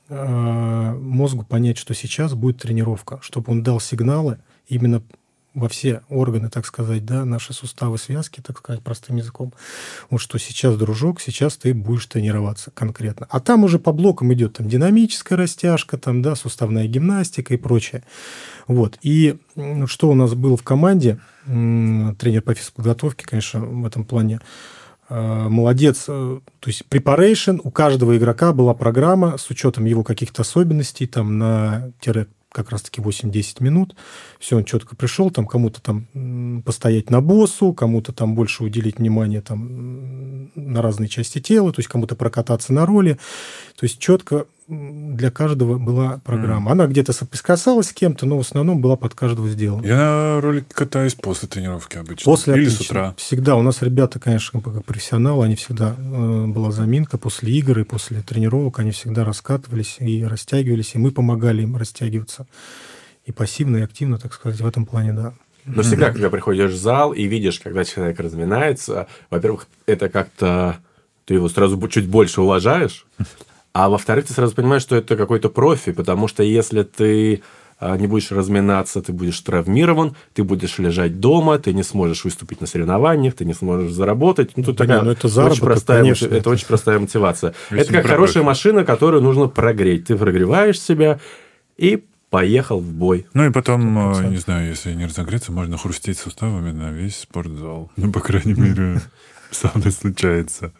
э, мозгу понять, что сейчас будет тренировка, чтобы он дал сигналы именно во все органы, так сказать, да, наши суставы, связки, так сказать, простым языком. Вот что сейчас, дружок, сейчас ты будешь тренироваться конкретно. А там уже по блокам идет там динамическая растяжка, там, да, суставная гимнастика и прочее. Вот. И что у нас было в команде, тренер по физподготовке, конечно, в этом плане э, молодец. Э, То есть preparation, у каждого игрока была программа с учетом его каких-то особенностей, там на тире как раз-таки 8-10 минут. Все, он четко пришел, там кому-то там постоять на боссу, кому-то там больше уделить внимание там на разные части тела, то есть кому-то прокататься на роли. То есть четко для каждого была программа. Она где-то соприкасалась с кем-то, но в основном была под каждого сделана. Я на ролике катаюсь после тренировки обычно. После Или с отлично. утра. Всегда. У нас ребята, конечно, как профессионалы, они всегда э, была заминка после игр и после тренировок, они всегда раскатывались и растягивались, и мы помогали им растягиваться. И пассивно, и активно, так сказать, в этом плане, да. Но всегда, когда приходишь в зал и видишь, когда человек разминается, во-первых, это как-то ты его сразу чуть больше уважаешь, а во-вторых, ты сразу понимаешь, что это какой-то профи, потому что если ты а, не будешь разминаться, ты будешь травмирован, ты будешь лежать дома, ты не сможешь выступить на соревнованиях, ты не сможешь заработать. Ну, тут такая не, ну это очень заработок, простая, конечно, это это- очень простая мотивация. Если это как хорошая машина, которую нужно прогреть. Ты прогреваешь себя и поехал в бой. Ну и потом, э, 100%. не знаю, если не разогреться, можно хрустеть суставами на весь спортзал. Ну, по крайней мере, со мной случается.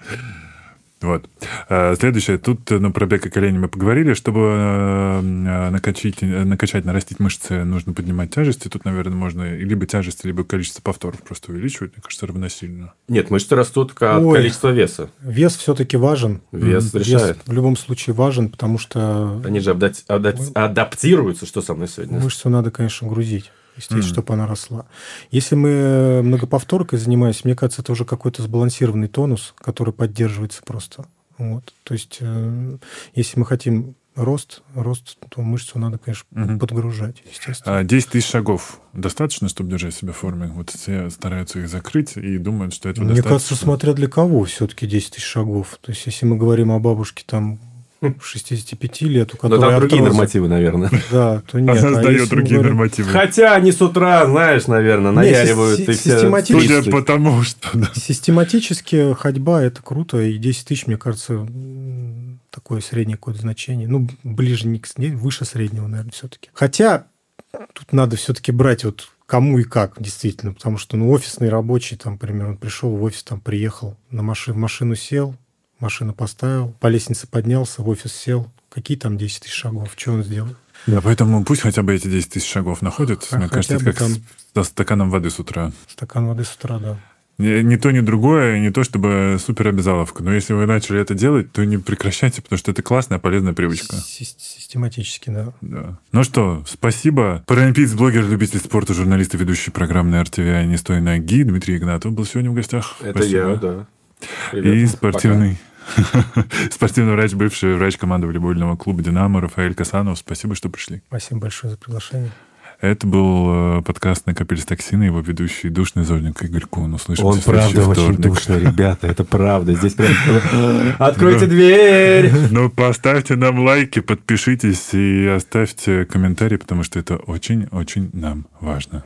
Вот. А, Следующее. Тут ну, про бег и колени мы поговорили. Чтобы э, э, накачать, э, накачать, нарастить мышцы, нужно поднимать тяжести. Тут, наверное, можно либо тяжести, либо количество повторов просто увеличивать. Мне кажется, равносильно. Нет, мышцы растут как Ой. количество веса. Вес все-таки важен. Вес М, решает. в любом случае важен, потому что Они же адап- адап- адаптируются, что со мной сегодня. мышцу надо, конечно, грузить. Естественно, Мгм. чтобы она росла. Если мы многоповторкой занимаемся, мне кажется, это уже какой-то сбалансированный тонус, который поддерживается просто. Вот. То есть, э, если мы хотим рост, рост, то мышцу надо, конечно, Мгм. подгружать, естественно. А 10 тысяч шагов достаточно, чтобы держать себя в форме? Вот все стараются их закрыть и думают, что этого Мне достаточно. кажется, смотря для кого все-таки 10 тысяч шагов. То есть, если мы говорим о бабушке там 65 лет, у Но которой там другие артроз, нормативы, наверное. Да, то нет. Она А сдает другие говорим- нормативы. Хотя они с утра, знаешь, наверное, наяривают все... систематически- Судя по тому, что... да. Систематически ходьба – это круто, и 10 тысяч, мне кажется, такое среднее какое-то значение. Ну, ближе, не к выше среднего, наверное, все-таки. Хотя тут надо все-таки брать вот кому и как, действительно, потому что, ну, офисный рабочий, там, например, он пришел в офис, там, приехал, на машину, в машину сел, машину поставил, по лестнице поднялся, в офис сел. Какие там 10 тысяч шагов? Что он сделал? Да, поэтому пусть хотя бы эти 10 тысяч шагов находят. А Мне кажется, это как там- со стаканом воды с утра. Стакан воды с утра, да. Ни, ни то, ни другое, не то чтобы супер обязаловка. Но если вы начали это делать, то не прекращайте, потому что это классная, полезная привычка. Си- Систематически, да. Да. Ну что, спасибо. Паралимпиец, блогер, любитель спорта, журналист и ведущий программы RTVI «Не стой ноги» Дмитрий Игнатов был сегодня в гостях. Это Спасибо. я, да. И Привет. спортивный... Спортивный врач, бывший врач команды волейбольного клуба «Динамо» Рафаэль Касанов. Спасибо, что пришли. Спасибо большое за приглашение. Это был э, подкаст «Накопились токсины», его ведущий душный зожник Игорь Кун. Услышимся Он правда очень вторник. душный, ребята, это правда. Здесь прям... Откройте дверь! Ну, поставьте нам лайки, подпишитесь и оставьте комментарии, потому что это очень-очень нам важно.